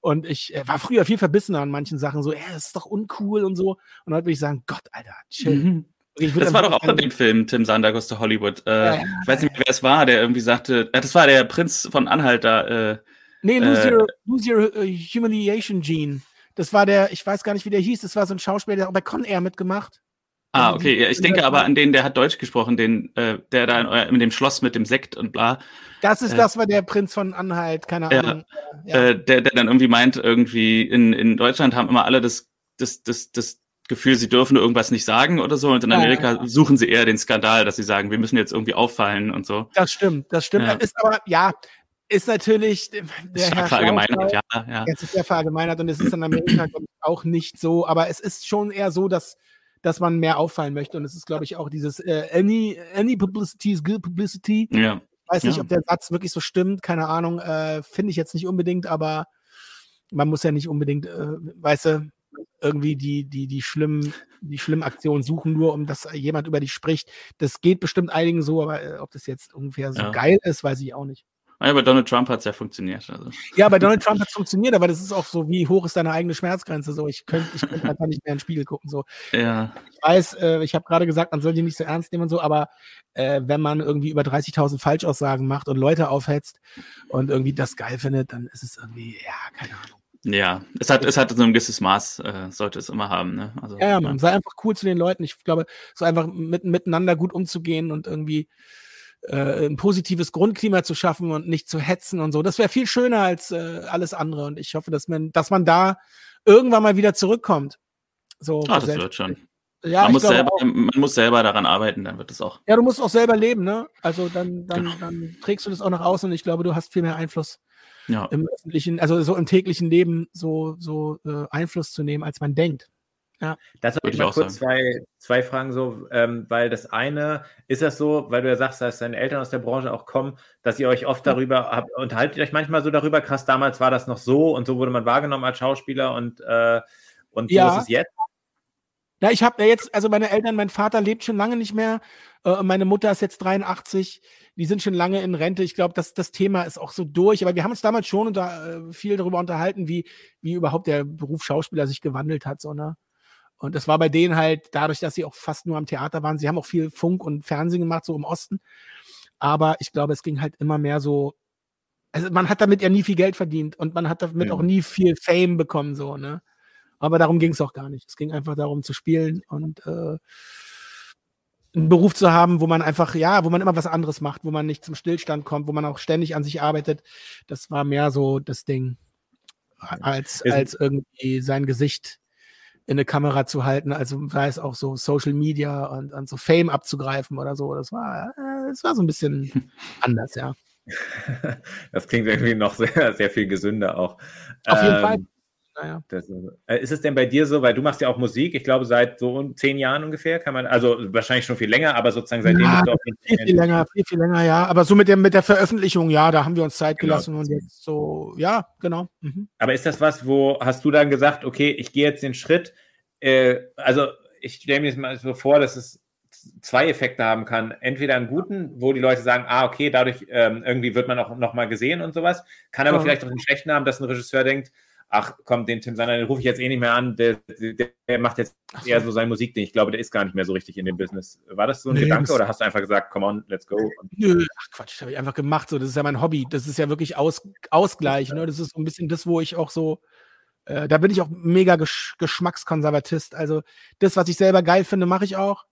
und ich äh, war früher viel verbissener an manchen Sachen, so, ey, das ist doch uncool und so. Und heute würde ich sagen, Gott, Alter, chill. Mhm. Das war doch auch in dem Film, Tim Sander Goes to Hollywood. Äh, ja, ja, ich weiß nicht mehr, wer es war, der irgendwie sagte, äh, das war der Prinz von Anhalt da. Äh, nee, Lose, äh, your, lose your uh, Humiliation Gene. Das war der, ich weiß gar nicht, wie der hieß, das war so ein Schauspieler, der auch bei Con Air mitgemacht. Ah, also okay. Ja, ich denke aber an den, der hat Deutsch gesprochen, den, äh, der da in, in, dem Schloss mit dem Sekt und bla. Das ist, äh, das war der Prinz von Anhalt, keine Ahnung. Ja, äh, der, der dann irgendwie meint, irgendwie in, in Deutschland haben immer alle das, das, das, das Gefühl, sie dürfen irgendwas nicht sagen oder so. Und in Amerika ja, ja. suchen sie eher den Skandal, dass sie sagen, wir müssen jetzt irgendwie auffallen und so. Das stimmt, das stimmt. Ja. Ist aber, ja, ist natürlich der Herr verallgemeinert, ja, ja. Jetzt ist sehr verallgemeinert und es ist in Amerika auch nicht so, aber es ist schon eher so, dass dass man mehr auffallen möchte und es ist, glaube ich, auch dieses äh, any, any publicity is good publicity. Ja. Ich weiß nicht, ob der Satz wirklich so stimmt, keine Ahnung, äh, finde ich jetzt nicht unbedingt, aber man muss ja nicht unbedingt, äh, weißt du, irgendwie die, die, die schlimmen, die schlimmen Aktionen suchen, nur um dass jemand über dich spricht. Das geht bestimmt einigen so, aber äh, ob das jetzt ungefähr so ja. geil ist, weiß ich auch nicht. Ja, bei Donald Trump hat es ja funktioniert. Also. Ja, bei Donald Trump hat es funktioniert, aber das ist auch so, wie hoch ist deine eigene Schmerzgrenze? So, ich könnte ich könnt einfach nicht mehr in den Spiegel gucken. So. Ja. Ich weiß, äh, ich habe gerade gesagt, man soll die nicht so ernst nehmen und so, aber äh, wenn man irgendwie über 30.000 Falschaussagen macht und Leute aufhetzt und irgendwie das geil findet, dann ist es irgendwie, ja, keine Ahnung. Ja, es hat, es hat so ein gewisses Maß, äh, sollte es immer haben. Ne? Also, ja, ja, man, sei einfach cool zu den Leuten. Ich glaube, so einfach mit, miteinander gut umzugehen und irgendwie äh, ein positives Grundklima zu schaffen und nicht zu hetzen und so. Das wäre viel schöner als äh, alles andere. Und ich hoffe, dass man, dass man da irgendwann mal wieder zurückkommt. So ah, das wird schon. Ja, man, muss selber, man muss selber daran arbeiten, dann wird es auch. Ja, du musst auch selber leben, ne? Also dann, dann, genau. dann trägst du das auch nach außen und ich glaube, du hast viel mehr Einfluss ja. im öffentlichen, also so im täglichen Leben so, so äh, Einfluss zu nehmen, als man denkt. Ja. Das habe ich mal kurz zwei, zwei Fragen so, ähm, weil das eine, ist das so, weil du ja sagst, dass deine Eltern aus der Branche auch kommen, dass ihr euch oft darüber habt, unterhaltet ihr euch manchmal so darüber, krass, damals war das noch so und so wurde man wahrgenommen als Schauspieler und, äh, und so ja. ist es jetzt? Ja, ich habe ja jetzt, also meine Eltern, mein Vater lebt schon lange nicht mehr, äh, meine Mutter ist jetzt 83, die sind schon lange in Rente. Ich glaube, dass das Thema ist auch so durch. Aber wir haben uns damals schon unter, äh, viel darüber unterhalten, wie, wie überhaupt der Beruf Schauspieler sich gewandelt hat. So, ne? Und das war bei denen halt dadurch, dass sie auch fast nur am Theater waren. Sie haben auch viel Funk und Fernsehen gemacht, so im Osten. Aber ich glaube, es ging halt immer mehr so. Also man hat damit ja nie viel Geld verdient und man hat damit ja. auch nie viel Fame bekommen, so, ne? Aber darum ging es auch gar nicht. Es ging einfach darum zu spielen und äh, einen Beruf zu haben, wo man einfach, ja, wo man immer was anderes macht, wo man nicht zum Stillstand kommt, wo man auch ständig an sich arbeitet. Das war mehr so das Ding, als, als irgendwie sein Gesicht in eine Kamera zu halten, also sei es auch so Social Media und, und so Fame abzugreifen oder so. Das war, äh, es war so ein bisschen anders, ja. Das klingt irgendwie noch sehr, sehr viel gesünder auch. Auf jeden ähm, Fall. Naja. Das, äh, ist es denn bei dir so, weil du machst ja auch Musik, ich glaube seit so zehn Jahren ungefähr, kann man, also wahrscheinlich schon viel länger, aber sozusagen seitdem ja, du auch viel, viel länger, viel, viel länger, ja. Aber so mit der, mit der Veröffentlichung, ja, da haben wir uns Zeit genau. gelassen und jetzt so, ja, genau. Mhm. Aber ist das was, wo hast du dann gesagt, okay, ich gehe jetzt den Schritt, äh, also ich stelle mir das mal so vor, dass es zwei Effekte haben kann. Entweder einen guten, wo die Leute sagen, ah, okay, dadurch ähm, irgendwie wird man auch nochmal gesehen und sowas. Kann aber ja. vielleicht auch einen schlechten haben, dass ein Regisseur denkt, ach komm, den Tim Sander, den rufe ich jetzt eh nicht mehr an, der, der, der macht jetzt eher so sein Musikding. Ich glaube, der ist gar nicht mehr so richtig in dem Business. War das so ein nee, Gedanke oder hast du einfach gesagt, come on, let's go? Nö, ach Quatsch, das habe ich einfach gemacht. So, das ist ja mein Hobby. Das ist ja wirklich Aus, Ausgleich. Ne? Das ist so ein bisschen das, wo ich auch so, äh, da bin ich auch mega Gesch Geschmackskonservatist. Also das, was ich selber geil finde, mache ich auch.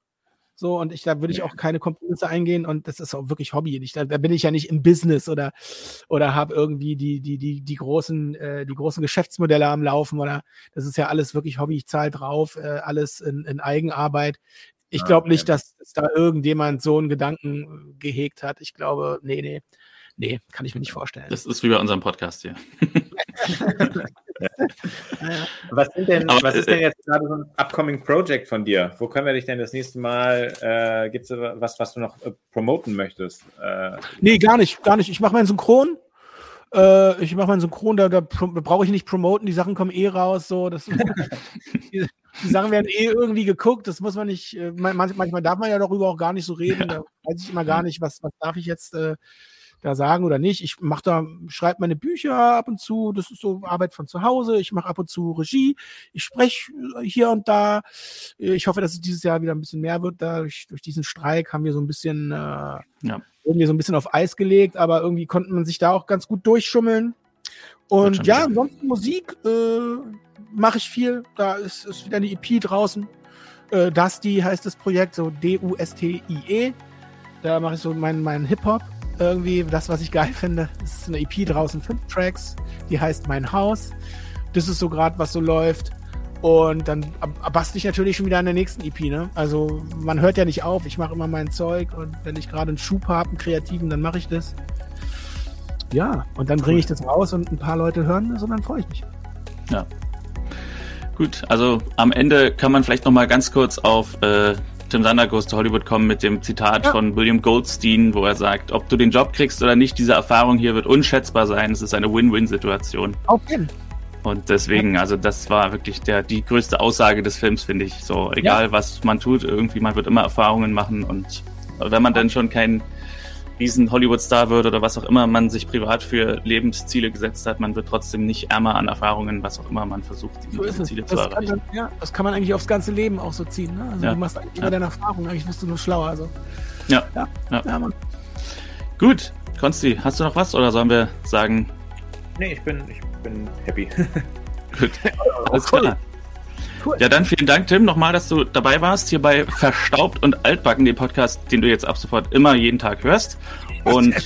So, und ich, da würde ich auch keine Kompromisse eingehen und das ist auch wirklich Hobby. Ich, da, da bin ich ja nicht im Business oder, oder habe irgendwie die, die, die, die großen, äh, die großen Geschäftsmodelle am Laufen oder das ist ja alles wirklich Hobby, ich zahle drauf, äh, alles in, in Eigenarbeit. Ich ah, glaube nicht, dass, dass da irgendjemand so einen Gedanken gehegt hat. Ich glaube, nee, nee. Nee, kann ich mir nicht vorstellen. Das ist wie bei unserem Podcast hier. was, denn, was, ist denn äh, jetzt gerade so ein upcoming Project von dir? Wo können wir dich denn das nächste Mal, äh, gibt es was, was du noch äh, promoten möchtest? Äh, nee, gar nicht, gar nicht. Ich mache meinen Synchron. Äh, ich mache meinen Synchron, da, da brauche ich nicht promoten, die Sachen kommen eh raus. So, das, die, die, Sachen werden eh irgendwie geguckt, das muss man nicht, äh, manchmal darf man ja darüber auch gar nicht so reden, da weiß ich immer gar nicht, was, was darf ich jetzt äh, da sagen oder nicht. Ich mache da, schreibe meine Bücher ab und zu, das ist so Arbeit von zu Hause. Ich mache ab und zu Regie, ich spreche hier und da. Ich hoffe, dass es dieses Jahr wieder ein bisschen mehr wird. Dadurch, durch diesen Streik haben wir so ein bisschen, äh, ja. irgendwie so ein bisschen auf Eis gelegt, aber irgendwie konnte man sich da auch ganz gut durchschummeln. Und ja, ansonsten Musik äh, mache ich viel. Da ist, ist wieder eine EP draußen. Äh, Dusty heißt das Projekt, so D-U-S-T-I-E. Da mache ich so meinen mein Hip-Hop irgendwie das, was ich geil finde. Es ist eine EP draußen, fünf Tracks, die heißt Mein Haus. Das ist so gerade, was so läuft. Und dann bastel ich natürlich schon wieder an der nächsten EP, ne? Also man hört ja nicht auf, ich mache immer mein Zeug und wenn ich gerade einen Schub habe, einen kreativen, dann mache ich das. Ja, und dann bringe ich das raus und ein paar Leute hören das und dann freue ich mich. Ja. Gut, also am Ende kann man vielleicht noch mal ganz kurz auf äh, Tim Sander Goes to Hollywood kommen mit dem Zitat ja. von William Goldstein, wo er sagt, ob du den Job kriegst oder nicht, diese Erfahrung hier wird unschätzbar sein. Es ist eine Win-Win-Situation. Auf jeden Und deswegen, also das war wirklich der, die größte Aussage des Films, finde ich. So, egal ja. was man tut, irgendwie, man wird immer Erfahrungen machen und wenn man dann schon kein riesen Hollywood-Star wird oder was auch immer man sich privat für Lebensziele gesetzt hat, man wird trotzdem nicht ärmer an Erfahrungen, was auch immer man versucht, diese so Ziele das zu erreichen. Dann, ja, das kann man eigentlich aufs ganze Leben auch so ziehen. Ne? Also ja. du machst eigentlich immer ja. deine Erfahrungen, eigentlich wirst du nur schlauer. Also. Ja. Ja. ja. ja Gut, Konsti, hast du noch was oder sollen wir sagen? Nee, ich bin, ich bin happy. Gut, alles cool. klar. Cool. Ja, dann vielen Dank, Tim, nochmal, dass du dabei warst, hier bei Verstaubt und Altbacken, dem Podcast, den du jetzt ab sofort immer jeden Tag hörst. Und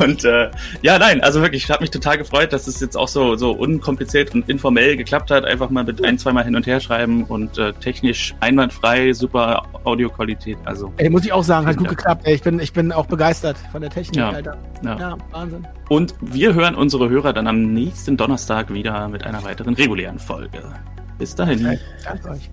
Und äh, ja, nein, also wirklich, ich habe mich total gefreut, dass es jetzt auch so, so unkompliziert und informell geklappt hat. Einfach mal mit ein, zweimal hin und her schreiben und äh, technisch einwandfrei, super Audioqualität. Also, ey, muss ich auch sagen, hat gut Dank. geklappt. Ey. Ich, bin, ich bin auch begeistert von der Technik, ja, Alter. Ja. ja, Wahnsinn. Und wir hören unsere Hörer dann am nächsten Donnerstag wieder mit einer weiteren regulären Folge. Bis dahin. Danke euch.